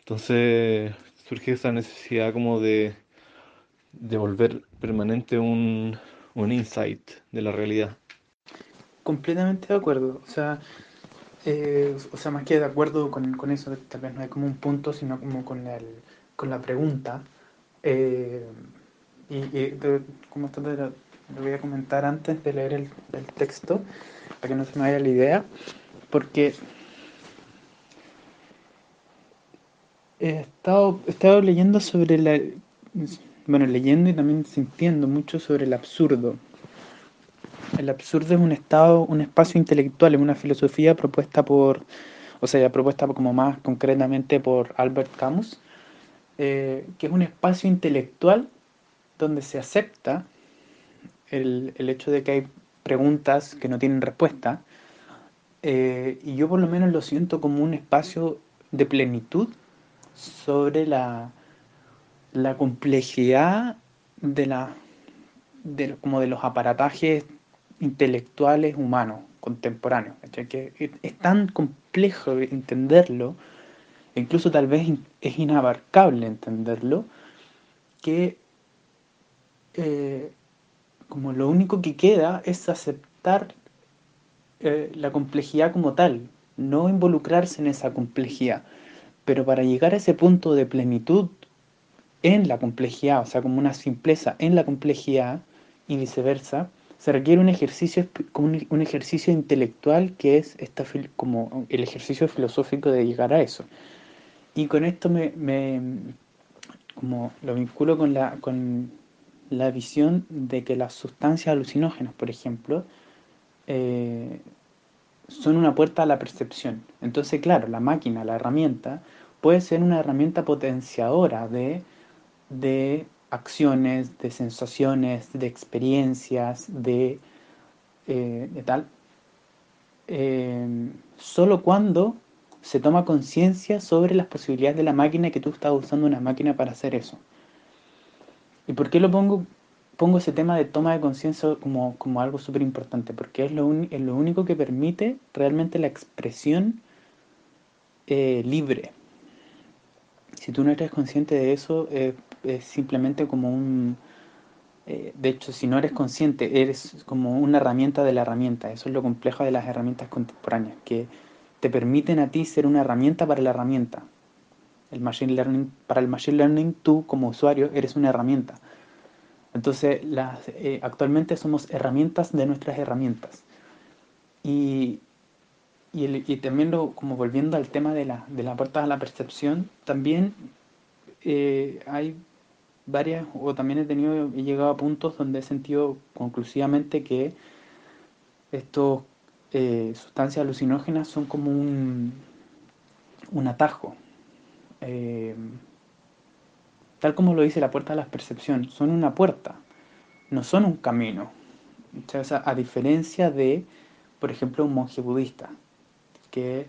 Entonces surge esa necesidad como de, de volver permanente un, un insight de la realidad. Completamente de acuerdo. O sea, eh, o sea más que de acuerdo con, con, eso, tal vez no hay como un punto, sino como con, el, con la pregunta. Eh, y, como esto lo, voy a comentar antes de leer el, el texto, para que no se me vaya la idea porque he estado, he estado leyendo sobre la... Bueno, leyendo y también sintiendo mucho sobre el absurdo. El absurdo es un estado, un espacio intelectual, es una filosofía propuesta por, o sea, propuesta como más concretamente por Albert Camus, eh, que es un espacio intelectual donde se acepta el, el hecho de que hay preguntas que no tienen respuesta, eh, y yo por lo menos lo siento como un espacio de plenitud sobre la, la complejidad de la de, como de los aparatajes intelectuales humanos contemporáneo, que es tan complejo entenderlo, incluso tal vez es inabarcable entenderlo, que eh, como lo único que queda es aceptar eh, la complejidad como tal, no involucrarse en esa complejidad. Pero para llegar a ese punto de plenitud en la complejidad, o sea, como una simpleza en la complejidad y viceversa, se requiere un ejercicio, un ejercicio intelectual que es esta, como el ejercicio filosófico de llegar a eso. Y con esto me, como lo vinculo con la, con la visión de que las sustancias alucinógenas, por ejemplo, eh, son una puerta a la percepción. Entonces, claro, la máquina, la herramienta, puede ser una herramienta potenciadora de, de acciones, de sensaciones, de experiencias, de, eh, de tal, eh, solo cuando se toma conciencia sobre las posibilidades de la máquina que tú estás usando una máquina para hacer eso. ¿Y por qué lo pongo? Pongo ese tema de toma de conciencia como, como, algo súper importante, porque es lo, es lo, único que permite realmente la expresión eh, libre. Si tú no eres consciente de eso, es simplemente como un... Eh, de hecho, si no eres consciente, eres como una herramienta de la herramienta. Eso es lo complejo de las herramientas contemporáneas, que te permiten a ti ser una herramienta para la herramienta el machine learning, para el machine learning tú como usuario eres una herramienta. Entonces, las, eh, actualmente somos herramientas de nuestras herramientas. Y, y, también, lo, como volviendo al tema de la, de la puerta a la percepción, también eh, hay varias, o también he tenido, he llegado a puntos donde he sentido conclusivamente que estas eh, sustancias alucinógenas son como un, un atajo eh, tal como lo dice la puerta de la percepción, son una puerta, no son un camino. a diferencia de, por ejemplo, un monje budista, que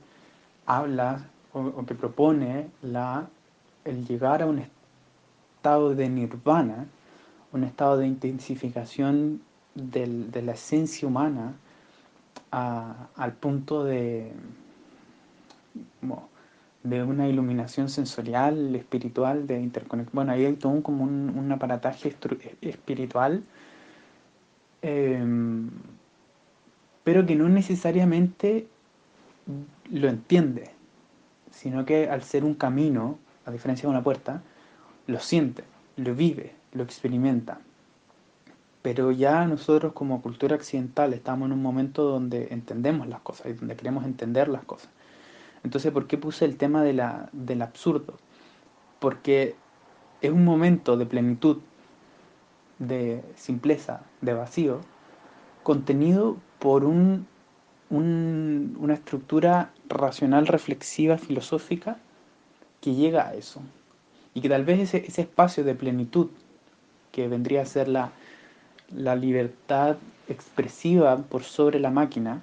habla o, que propone la, el llegar a un estado de nirvana, un estado de intensificación de la esencia humana al punto de de una iluminación sensorial, espiritual, de interconexión. Bueno, ahí hay todo como un, aparataje espiritual, em, pero que no necesariamente lo entiende, sino que al ser un camino, a diferencia de una puerta, lo siente, lo vive, lo experimenta. Pero ya nosotros como cultura occidental estamos en un momento donde entendemos las cosas y donde queremos entender las cosas. Entonces, ¿por qué puse el tema de la, del absurdo? Porque es un momento de plenitud, de simpleza, de vacío, contenido por un, una estructura racional, reflexiva, filosófica, que llega a eso. Y que tal vez ese, ese espacio de plenitud, que vendría a ser la, la libertad expresiva por sobre la máquina,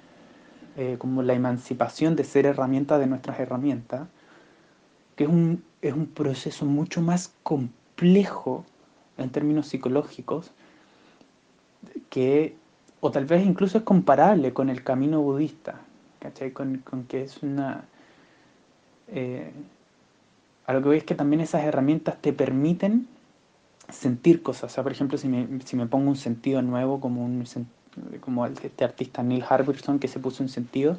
eh, como la emancipación de ser herramienta de nuestras herramientas, que es un, es un proceso mucho más complejo en términos psicológicos, que, o tal vez incluso es comparable con el camino budista, ¿cachai? Con, con que es una... Eh, a lo que voy es que también esas herramientas te permiten sentir cosas. O sea, por ejemplo, si me, si me pongo un sentido nuevo, como un, como este artista Neil Harbison que se puso en sentido.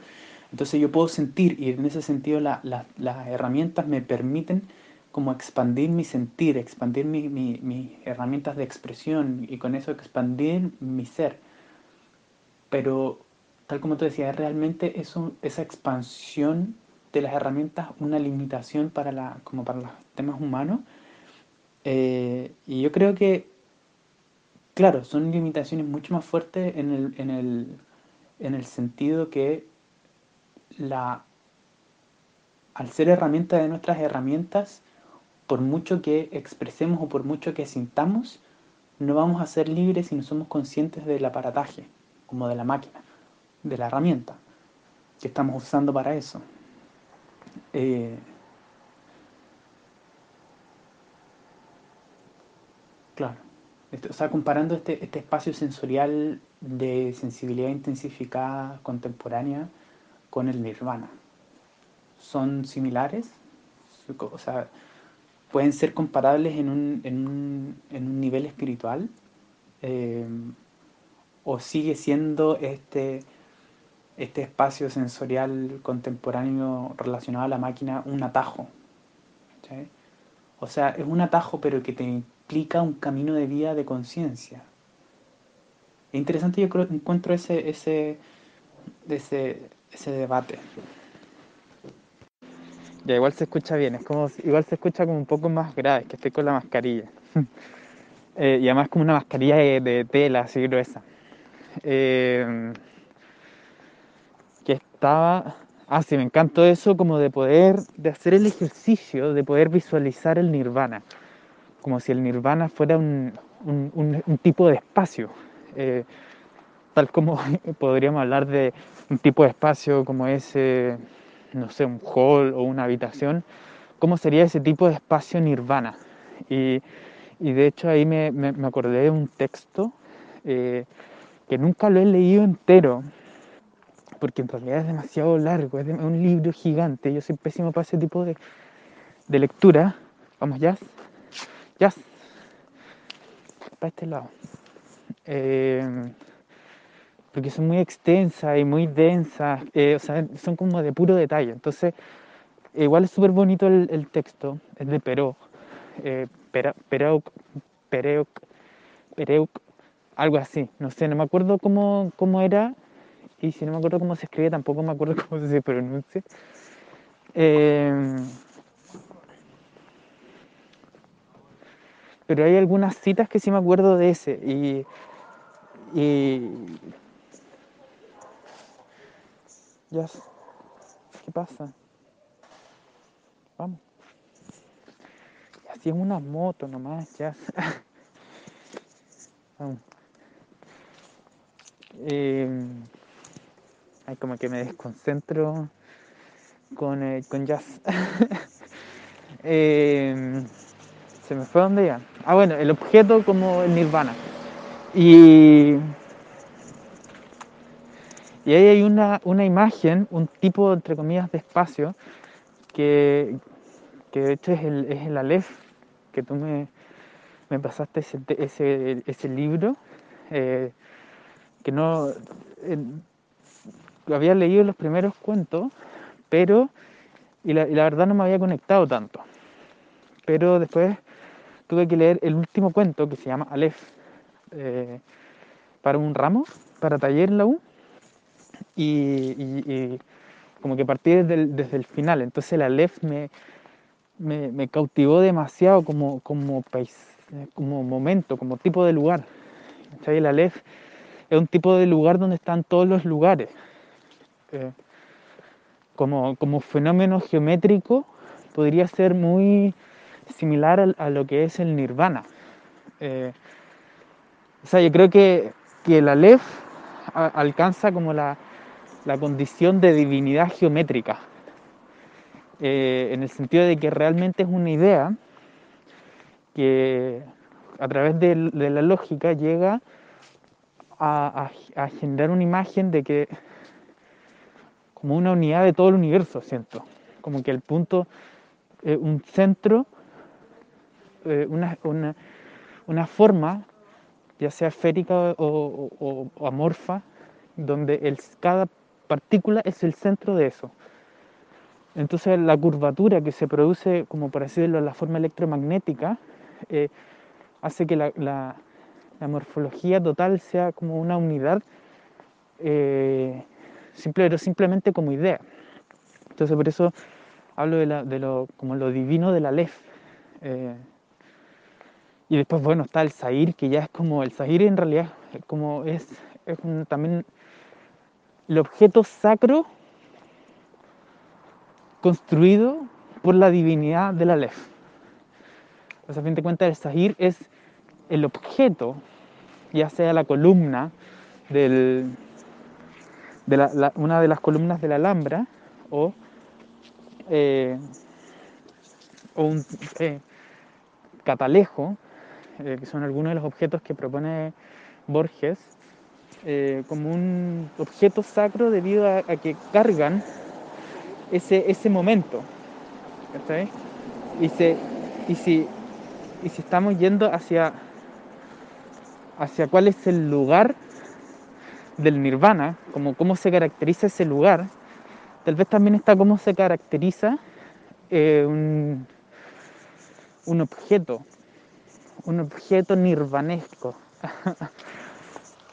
Entonces yo puedo sentir y en ese sentido las herramientas me permiten como expandir mi sentir, expandir mis herramientas de expresión y con eso expandir mi ser. Pero tal como tú decías, realmente es esa expansión de las herramientas una limitación para, la, como para los temas humanos. Eh, y yo creo que Claro, son limitaciones mucho más fuertes en el, en el, en el sentido que la, al ser herramienta de nuestras herramientas, por mucho que expresemos o por mucho que sintamos, no vamos a ser libres si no somos conscientes del aparataje, como de la máquina, de la herramienta que estamos usando para eso. Eh, claro. Este, o sea, comparando este, este espacio sensorial de sensibilidad intensificada contemporánea con el nirvana. ¿Son similares? O sea, ¿pueden ser comparables en un, en un, en un nivel espiritual? Eh, ¿O sigue siendo este, este espacio sensorial contemporáneo relacionado a la máquina un atajo? O sea, es un atajo pero que te implica un camino de vida de conciencia. Es interesante, yo creo, encuentro ese, ese, ese, ese debate. Ya, igual se escucha bien, es como, igual se escucha como un poco más grave, que estoy con la mascarilla. eh, y además como una mascarilla de, tela así gruesa. Eh, estaba... Ah, sí, me encantó eso como de poder, de hacer el ejercicio, de poder visualizar el nirvana, como si el nirvana fuera un, un, tipo de espacio, eh, tal como podríamos hablar de un tipo de espacio como ese, no sé, un hall o una habitación, ¿cómo sería ese tipo de espacio nirvana? Y, y de hecho ahí me, me, me, acordé de un texto eh, que nunca lo he leído entero, porque en realidad es demasiado largo, es un libro gigante, yo soy pésimo para ese tipo de, de lectura. Vamos, ya, ya, para este lado. Eh, porque son muy extensas y muy densas, eh, o sea, son como de puro detalle. Entonces, igual es súper bonito el, texto, es de Peró, eh, Pereuc, Pereuc, Pereuc, algo así, no sé, no me acuerdo cómo, cómo era y si no me acuerdo cómo se escribe, tampoco me acuerdo cómo se pronuncia. Eh, pero hay algunas citas que sí me acuerdo de ese. Y, y ya, ¿qué pasa? Vamos. Así es una moto nomás, ya. Vamos. Eh, Ay, como que me desconcentro con, eh, con jazz. eh, se me fue donde ya. Ah, bueno, el objeto como el nirvana. Y, y ahí hay una, una imagen, un tipo, entre comillas, de espacio, que, que de hecho es el, es el Aleph, que tú me, me pasaste ese, ese, ese libro, eh, que no... había leído los primeros cuentos, pero, y la, verdad no me había conectado tanto. Pero después tuve que leer el último cuento que se llama Aleph, eh, para un ramo, para taller en la U, y, como que partí desde el, desde el, final. Entonces el Aleph me, me, cautivó demasiado como, como, país, como momento, como tipo de lugar. El Aleph es un tipo de lugar donde están todos los lugares eh, como, como, fenómeno geométrico podría ser muy similar a, lo que es el nirvana. Eh, o sea, yo creo que, que el Aleph alcanza como la, la, condición de divinidad geométrica, eh, en el sentido de que realmente es una idea que a través de, la lógica llega a, generar una imagen de que como una unidad de todo el universo, siento. Como que el punto, eh, un centro, eh, una, una, una, forma, ya sea esférica o, amorfa, donde el, cada partícula es el centro de eso. Entonces la curvatura que se produce, como por así decirlo, la forma electromagnética, eh, hace que la, la, morfología total sea como una unidad simple, pero simplemente como idea. Entonces por eso hablo de, lo, como lo divino de la Lef. Eh, y después, bueno, está el Zahir, que ya es como, el Zahir en realidad como es, es también el objeto sacro construido por la divinidad de la Lef. Sea, a fin de cuentas, el Zahir es el objeto, ya sea la columna del, de la, una de las columnas de la Alhambra o, eh, un eh, catalejo eh, que son algunos de los objetos que propone Borges, como un objeto sacro debido a, que cargan ese, ese momento. Y, se, y, si, y si estamos yendo hacia, hacia cuál es el lugar del nirvana, como cómo se caracteriza ese lugar, tal vez también está cómo se caracteriza eh, un, un objeto, un objeto nirvanesco.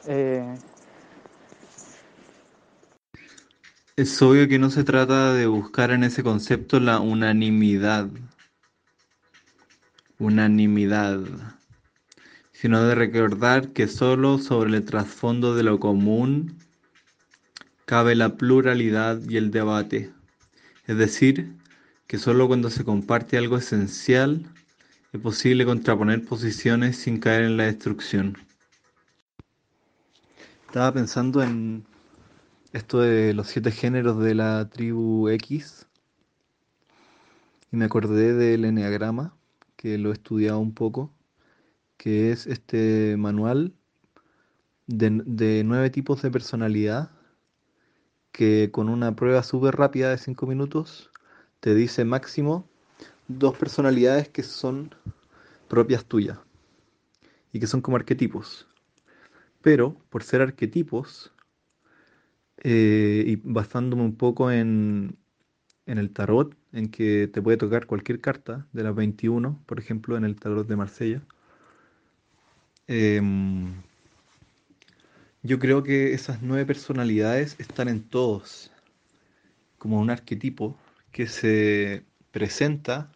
Eh, es obvio que no se trata de buscar en ese concepto la unanimidad, unanimidad, sino de recordar que solo sobre el trasfondo de lo común cabe la pluralidad y el debate. Es decir, que solo cuando se comparte algo esencial es posible contraponer posiciones sin caer en la destrucción. Estaba pensando en esto de los siete géneros de la tribu X y me acordé del Enneagrama, que lo he estudiado un poco, que es este manual de, nueve tipos de personalidad que con una prueba súper rápida de cinco minutos te dice máximo dos personalidades que son propias tuyas y que son como arquetipos. Pero por ser arquetipos, eh, y basándome un poco en, en el tarot, en que te puede tocar cualquier carta de las 21, por ejemplo, en el tarot de Marsella, em, yo creo que esas nueve personalidades están en todos, como un arquetipo que se presenta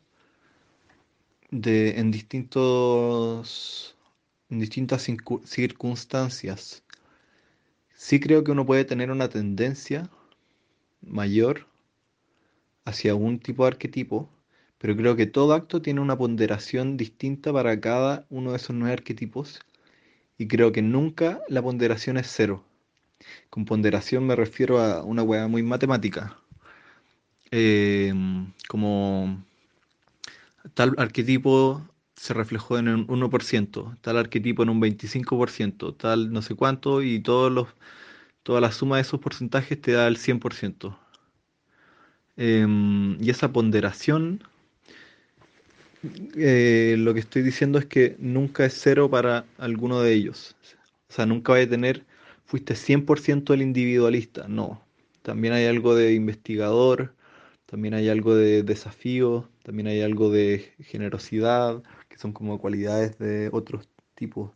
en, distintos, en distintas circunstancias. Sí creo que uno puede tener una tendencia mayor hacia un tipo de arquetipo, pero creo que todo acto tiene una ponderación distinta para cada uno de esos nueve arquetipos y creo que nunca la ponderación es cero. Con ponderación me refiero a una hueá muy matemática. Eh, como tal arquetipo se reflejó en un 1%, tal arquetipo en un 25%, tal no sé cuánto, y todos los, toda la suma de esos porcentajes te da el 100%. Em, y esa ponderación, eh, lo que estoy diciendo es que nunca es cero para alguno de ellos. O sea, nunca va a tener, fuiste 100% el individualista, no. También hay algo de investigador, también hay algo de desafío, también hay algo de generosidad, que son como cualidades de otros tipos.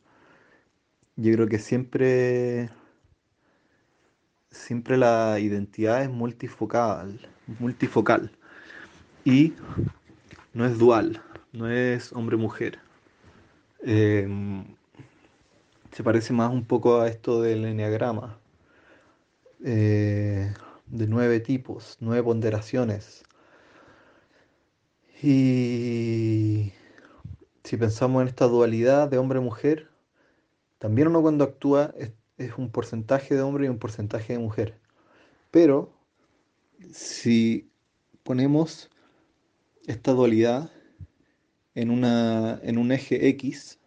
Yo creo que siempre, siempre la identidad es multifocal, multifocal y no es dual, no es hombre-mujer. Em, se parece más un poco a esto del enneagrama. Eh, de nueve tipos, nueve ponderaciones. Y si pensamos en esta dualidad de hombre-mujer, también uno cuando actúa es, un porcentaje de hombre y un porcentaje de mujer. Pero si ponemos esta dualidad en, una, en un eje X,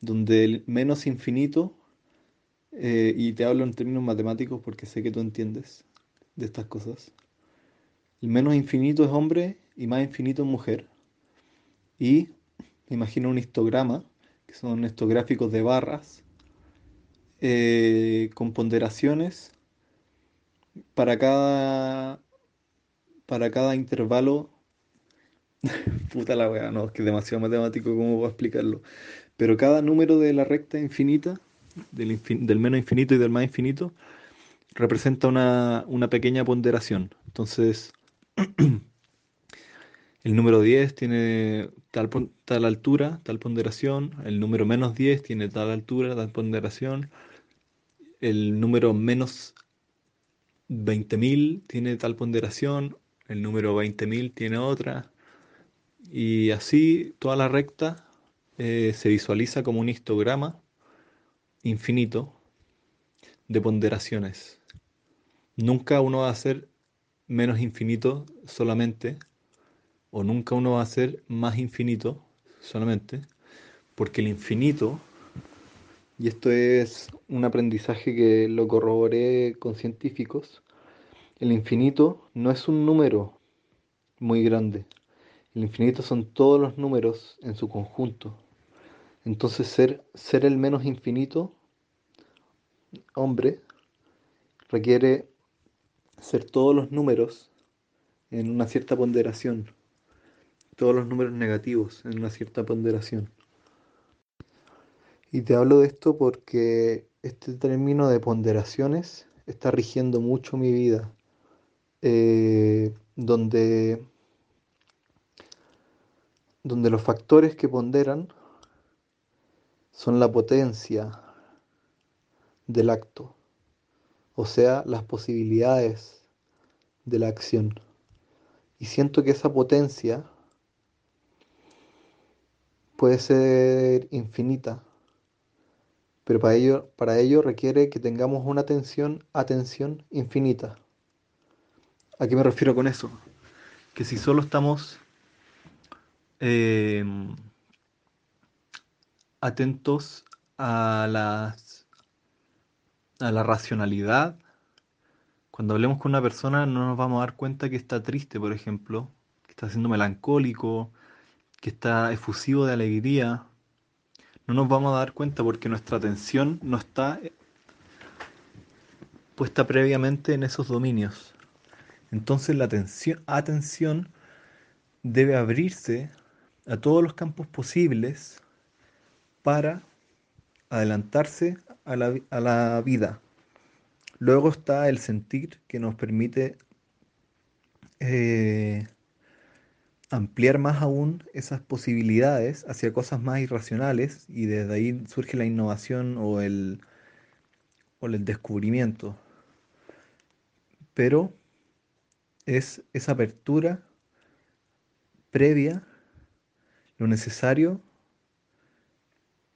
donde el menos infinito, eh, y te hablo en términos matemáticos porque sé que tú entiendes, de estas cosas. El menos infinito es hombre y más infinito es mujer. Y me imagino un histograma, que son estos gráficos de barras, eh, con ponderaciones para cada, para cada intervalo. Puta la wea, no, es que es demasiado matemático, ¿cómo voy a explicarlo? Pero cada número de la recta infinita, del, del menos infinito y del más infinito, representa una, pequeña ponderación. Entonces, el número 10 tiene tal, tal altura, tal ponderación, el número menos 10 tiene tal altura, tal ponderación, el número menos 20.000 tiene tal ponderación, el número 20.000 tiene otra, y así toda la recta eh, se visualiza como un histograma infinito de ponderaciones. Nunca uno va a ser menos infinito solamente, o nunca uno va a ser más infinito solamente, porque el infinito, y esto es un aprendizaje que lo corroboré con científicos, el infinito no es un número muy grande. El infinito son todos los números en su conjunto. Entonces ser, ser el menos infinito, hombre, requiere ser todos los números en una cierta ponderación, todos los números negativos en una cierta ponderación. Y te hablo de esto porque este término de ponderaciones está rigiendo mucho mi vida, eh, donde, donde los factores que ponderan son la potencia del acto, o sea, las posibilidades de la acción. Y siento que esa potencia puede ser infinita pero para ello, para ello requiere que tengamos una atención, atención infinita. ¿A qué me refiero con eso? Que si solo estamos em, atentos a, las, a la racionalidad, cuando hablemos con una persona no nos vamos a dar cuenta que está triste, por ejemplo, que está siendo melancólico, que está efusivo de alegría, no nos vamos a dar cuenta porque nuestra atención no está puesta previamente en esos dominios. Entonces la atención, atención debe abrirse a todos los campos posibles para adelantarse a la, a la vida. Luego está el sentir que nos permite eh, ampliar más aún esas posibilidades hacia cosas más irracionales y desde ahí surge la innovación o el, o el descubrimiento. Pero es esa apertura previa lo necesario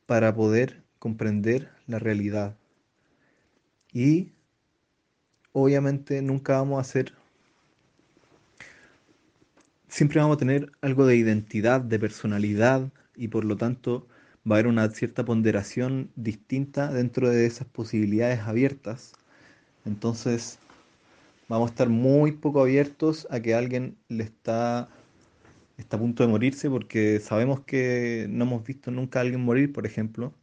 para poder comprender la realidad. Y obviamente nunca vamos a ser siempre vamos a tener algo de identidad, de personalidad y por lo tanto va a haber una cierta ponderación distinta dentro de esas posibilidades abiertas. Entonces vamos a estar muy poco abiertos a que alguien le está, está a punto de morirse porque sabemos que no hemos visto nunca a alguien morir, por ejemplo.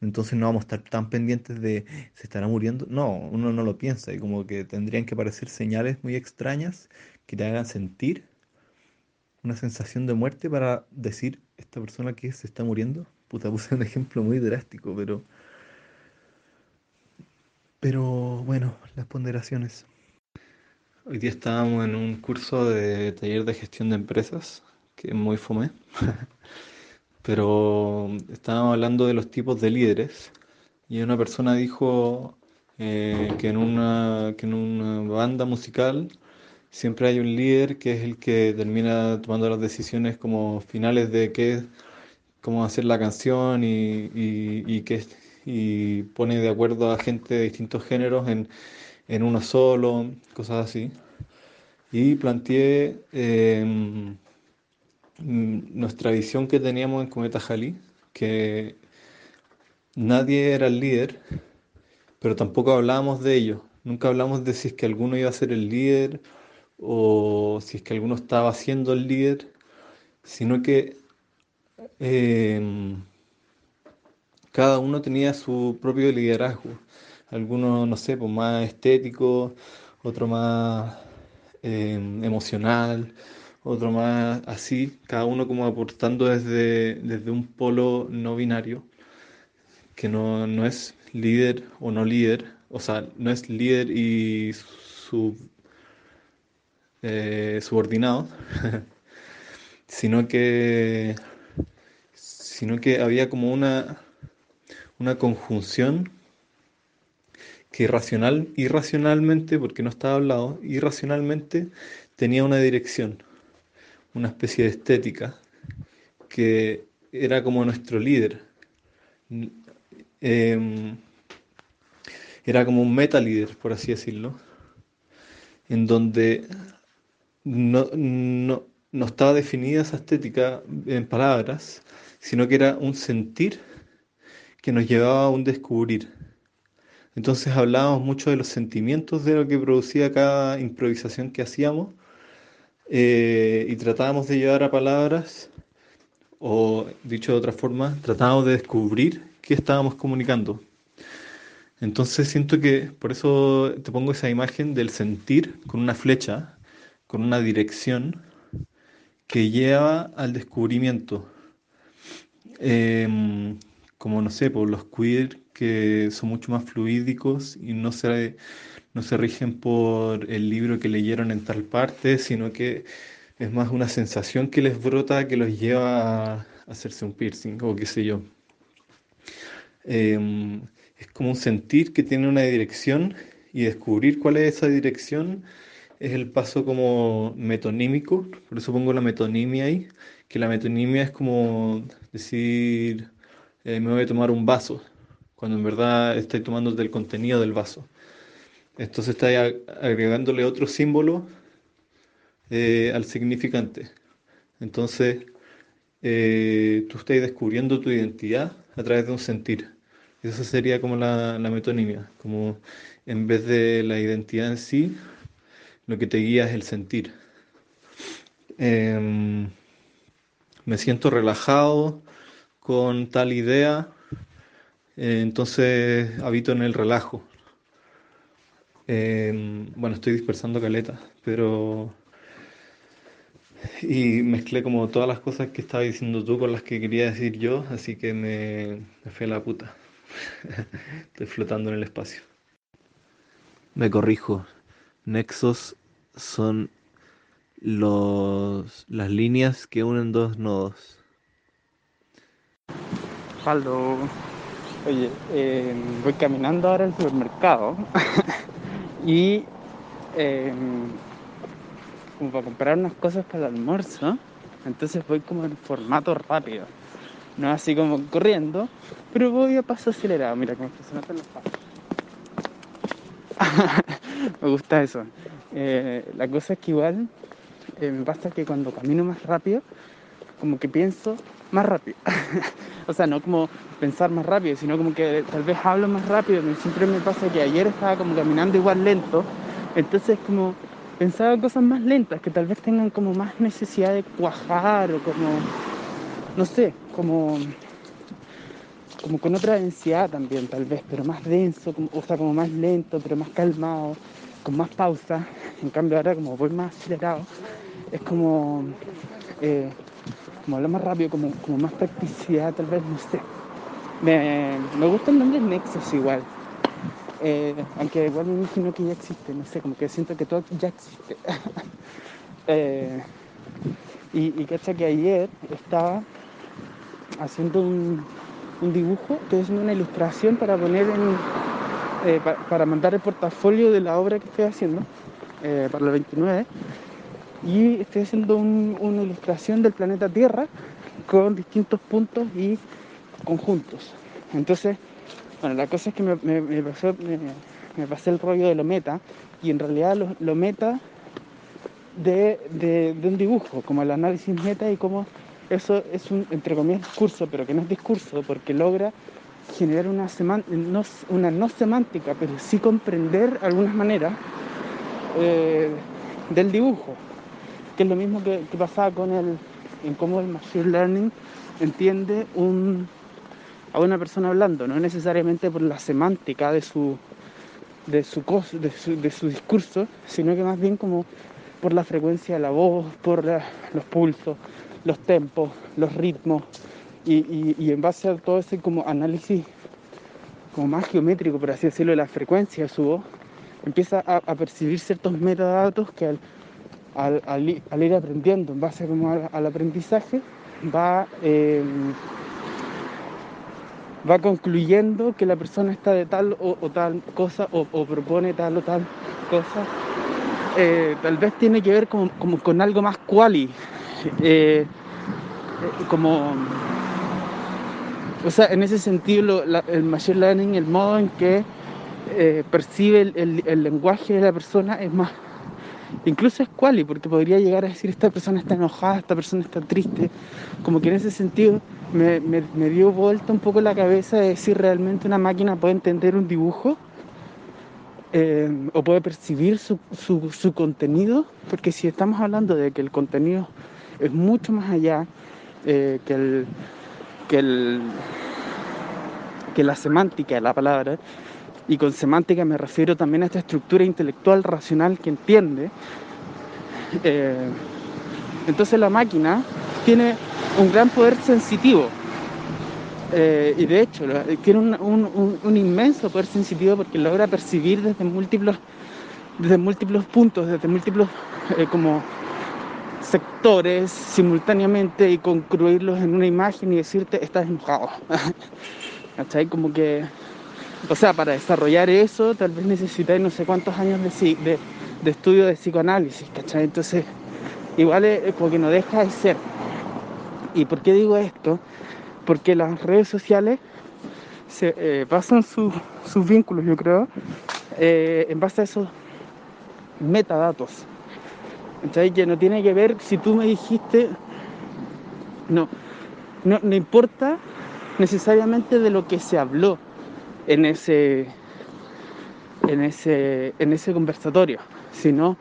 Entonces no vamos a estar tan pendientes de se estará muriendo. No, uno no lo piensa y como que tendrían que aparecer señales muy extrañas que te hagan sentir una sensación de muerte para decir esta persona que se está muriendo. Puta, puse un ejemplo muy drástico, pero. Pero bueno, las ponderaciones. Hoy día estábamos en un curso de taller de gestión de empresas, que es muy fome. pero estábamos hablando de los tipos de líderes. Y una persona dijo eh, que, en una, que en una banda musical siempre hay un líder que es el que termina tomando las decisiones como finales de qué, cómo hacer la canción y, y, que, y pone de acuerdo a gente de distintos géneros en, en uno solo, cosas así. Y planteé em, nuestra visión que teníamos en Cometa Jali, que nadie era el líder, pero tampoco hablábamos de ello. Nunca hablamos de si es que alguno iba a ser el líder o si es que alguno estaba siendo el líder, sino que em, cada uno tenía su propio liderazgo. Algunos, no sé, pues más estético, otro más em, emocional, otro más así, cada uno como aportando desde, desde un polo no binario, que no, no es líder o no líder, o sea, no es líder y su eh, subordinado, sino que sino que había como una, una conjunción que irracional, irracionalmente, porque no estaba hablado, irracionalmente tenía una dirección, una especie de estética, que era como nuestro líder. Em, era como un meta líder, por así decirlo, en donde no, no, no estaba definida esa estética en palabras, sino que era un sentir que nos llevaba a un descubrir. Entonces hablábamos mucho de los sentimientos de lo que producía cada improvisación que hacíamos eh, y tratábamos de llevar a palabras, o dicho de otra forma, tratábamos de descubrir qué estábamos comunicando. Entonces siento que por eso te pongo esa imagen del sentir con una flecha, con una dirección que lleva al descubrimiento. Em, como no sé, por los queer que son mucho más fluídicos y no se, no se rigen por el libro que leyeron en tal parte, sino que es más una sensación que les brota que los lleva a hacerse un piercing o qué sé yo. Em, es como un sentir que tiene una dirección y descubrir cuál es esa dirección es el paso como metonímico, por eso pongo la metonimia ahí, que la metonimia es como decir, eh, me voy a tomar un vaso, cuando en verdad estoy tomando del contenido del vaso. Entonces está agregándole otro símbolo eh, al significante. Entonces, eh, tú estás descubriendo tu identidad a través de un sentir. Esa sería como la, metonimia, como en vez de la identidad en sí, lo que te guía es el sentir. Em, me siento relajado con tal idea, eh, entonces habito en el relajo. Em, bueno, estoy dispersando caleta, pero... Y mezclé como todas las cosas que estaba diciendo tú con las que quería decir yo, así que me, me fue la puta. Estoy flotando en el espacio. Me corrijo. Nexos son los, las líneas que unen dos nodos. Faldo. Oye, eh, voy caminando ahora al supermercado y eh, como para comprar unas cosas para el almuerzo, entonces voy como en formato rápido no así como corriendo, pero voy a paso acelerado, mira cómo se notan los pasos. me gusta eso. Eh, la cosa es que igual eh, me pasa que cuando camino más rápido, como que pienso más rápido. o sea, no como pensar más rápido, sino como que tal vez hablo más rápido. Siempre me pasa que ayer estaba como caminando igual lento, entonces como pensaba cosas más lentas, que tal vez tengan como más necesidad de cuajar o como no sé, como, como con otra densidad también tal vez, pero más denso, o sea, como más lento, pero más calmado, con más pausa. En cambio ahora como voy más acelerado, es como, eh, como hablo más rápido, como, como más practicidad tal vez, no sé. Me, me gusta el nombre Nexus igual. Eh, aunque igual me imagino que ya existe, no sé, como que siento que todo ya existe. eh, y, y cacha que ayer estaba haciendo un, dibujo, estoy haciendo una ilustración para poner en, eh, para, mandar el portafolio de la obra que estoy haciendo eh, para el 29 y estoy haciendo una ilustración del planeta Tierra con distintos puntos y conjuntos. Entonces, bueno, la cosa es que me, pasé el rollo de lo meta y en realidad lo, meta de, un dibujo, como el análisis meta y cómo eso es un, entre comillas, discurso, pero que no es discurso, porque logra generar una, no, una no semántica, pero sí comprender algunas maneras eh, del dibujo, que es lo mismo que, pasaba con el, en cómo el machine learning entiende a una persona hablando, no necesariamente por la semántica de su, de su, discurso, sino que más bien como por la frecuencia de la voz, por los pulsos, los tempos, los ritmos, y, en base a todo ese como análisis como más geométrico, por así decirlo, de la frecuencia de su voz, empieza a, percibir ciertos metadatos que al, ir aprendiendo en base como al, aprendizaje va, em, va concluyendo que la persona está de tal o, tal cosa o, propone tal o tal cosa. Eh, tal vez tiene que ver como, con algo más quali, eh, como, o sea, en ese sentido el machine learning, el modo en que eh, percibe el, lenguaje de la persona es más, incluso es quali, porque podría llegar a decir esta persona está enojada, esta persona está triste, como que en ese sentido me, dio vuelta un poco la cabeza de decir realmente una máquina puede entender un dibujo eh, o puede percibir su, su, contenido, porque si estamos hablando de que el contenido es mucho más allá eh, que, el, que, el, que la semántica de la palabra, y con semántica me refiero también a esta estructura intelectual racional que entiende, eh, entonces la máquina tiene un gran poder sensitivo. Eh, y de hecho, tiene un, inmenso poder sensitivo porque logra percibir desde múltiples, desde múltiplos puntos, desde múltiples eh, como sectores simultáneamente y concluirlos en una imagen y decirte estás enojado. ¿Cachai? Como que o sea, para desarrollar eso tal vez necesitáis no sé cuántos años de, estudio de psicoanálisis, ¿cachai? Entonces, igual es como que no deja de ser. ¿Y por qué digo esto? Porque las redes sociales se eh, basan sus vínculos, yo creo, eh, en base a esos metadatos. ¿Cachai? Que no tiene que ver si tú me dijiste, no, no, no importa necesariamente de lo que se habló en ese, en ese, en ese conversatorio, sino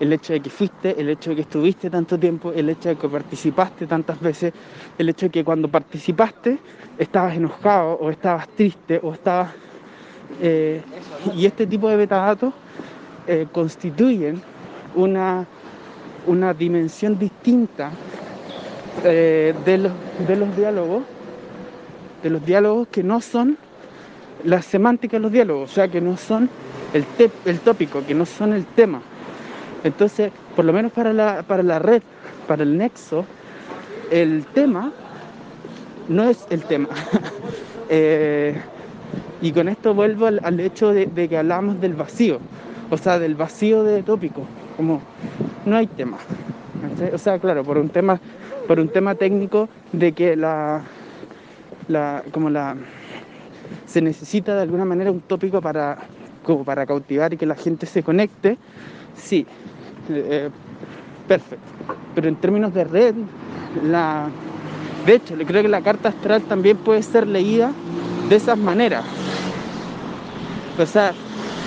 el hecho de que fuiste, el hecho de que estuviste tanto tiempo, el hecho de que participaste tantas veces, el hecho de que cuando participaste estabas enojado o estabas triste o estabas... Eh, y este tipo de metadatos eh, constituyen una, una dimensión distinta eh, de, los, de los diálogos, de los diálogos que no son la semántica de los diálogos, o sea, que no son el, el tópico, que no son el tema. Entonces, por lo menos para la, para la red, para el nexo, el tema no es el tema. Eh, y con esto vuelvo al, hecho de, que hablamos del vacío, o sea, del vacío de tópico, como no hay tema. O sea, claro, por un tema, por un tema técnico de que la, la como la se necesita de alguna manera un tópico para, como para cautivar y que la gente se conecte, sí, eh, perfecto. Pero en términos de red, la, de hecho, creo que la carta astral también puede ser leída de esas maneras. O sea,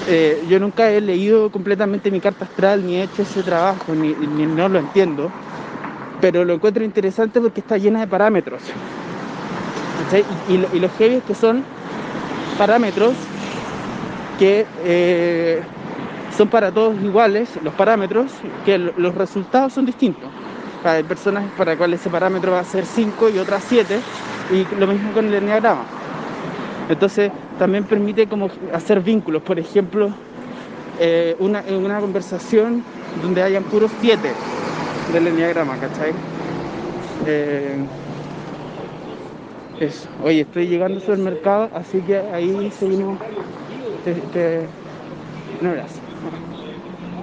eh, yo nunca he leído completamente mi carta astral, ni he hecho ese trabajo, ni, no lo entiendo, pero lo encuentro interesante porque está llena de parámetros. Y, y, los heavy que son parámetros que eh, son para todos iguales, los parámetros, que los resultados son distintos. Hay personas para las cuales ese parámetro va a ser 5 y otras 7, y lo mismo con el enneagrama. Entonces también permite como hacer vínculos, por ejemplo, eh, una, una conversación donde hayan puros 7 del enneagrama, ¿cachai? Eh, eso. Oye, estoy llegando al supermercado, así que ahí seguimos. un abrazo.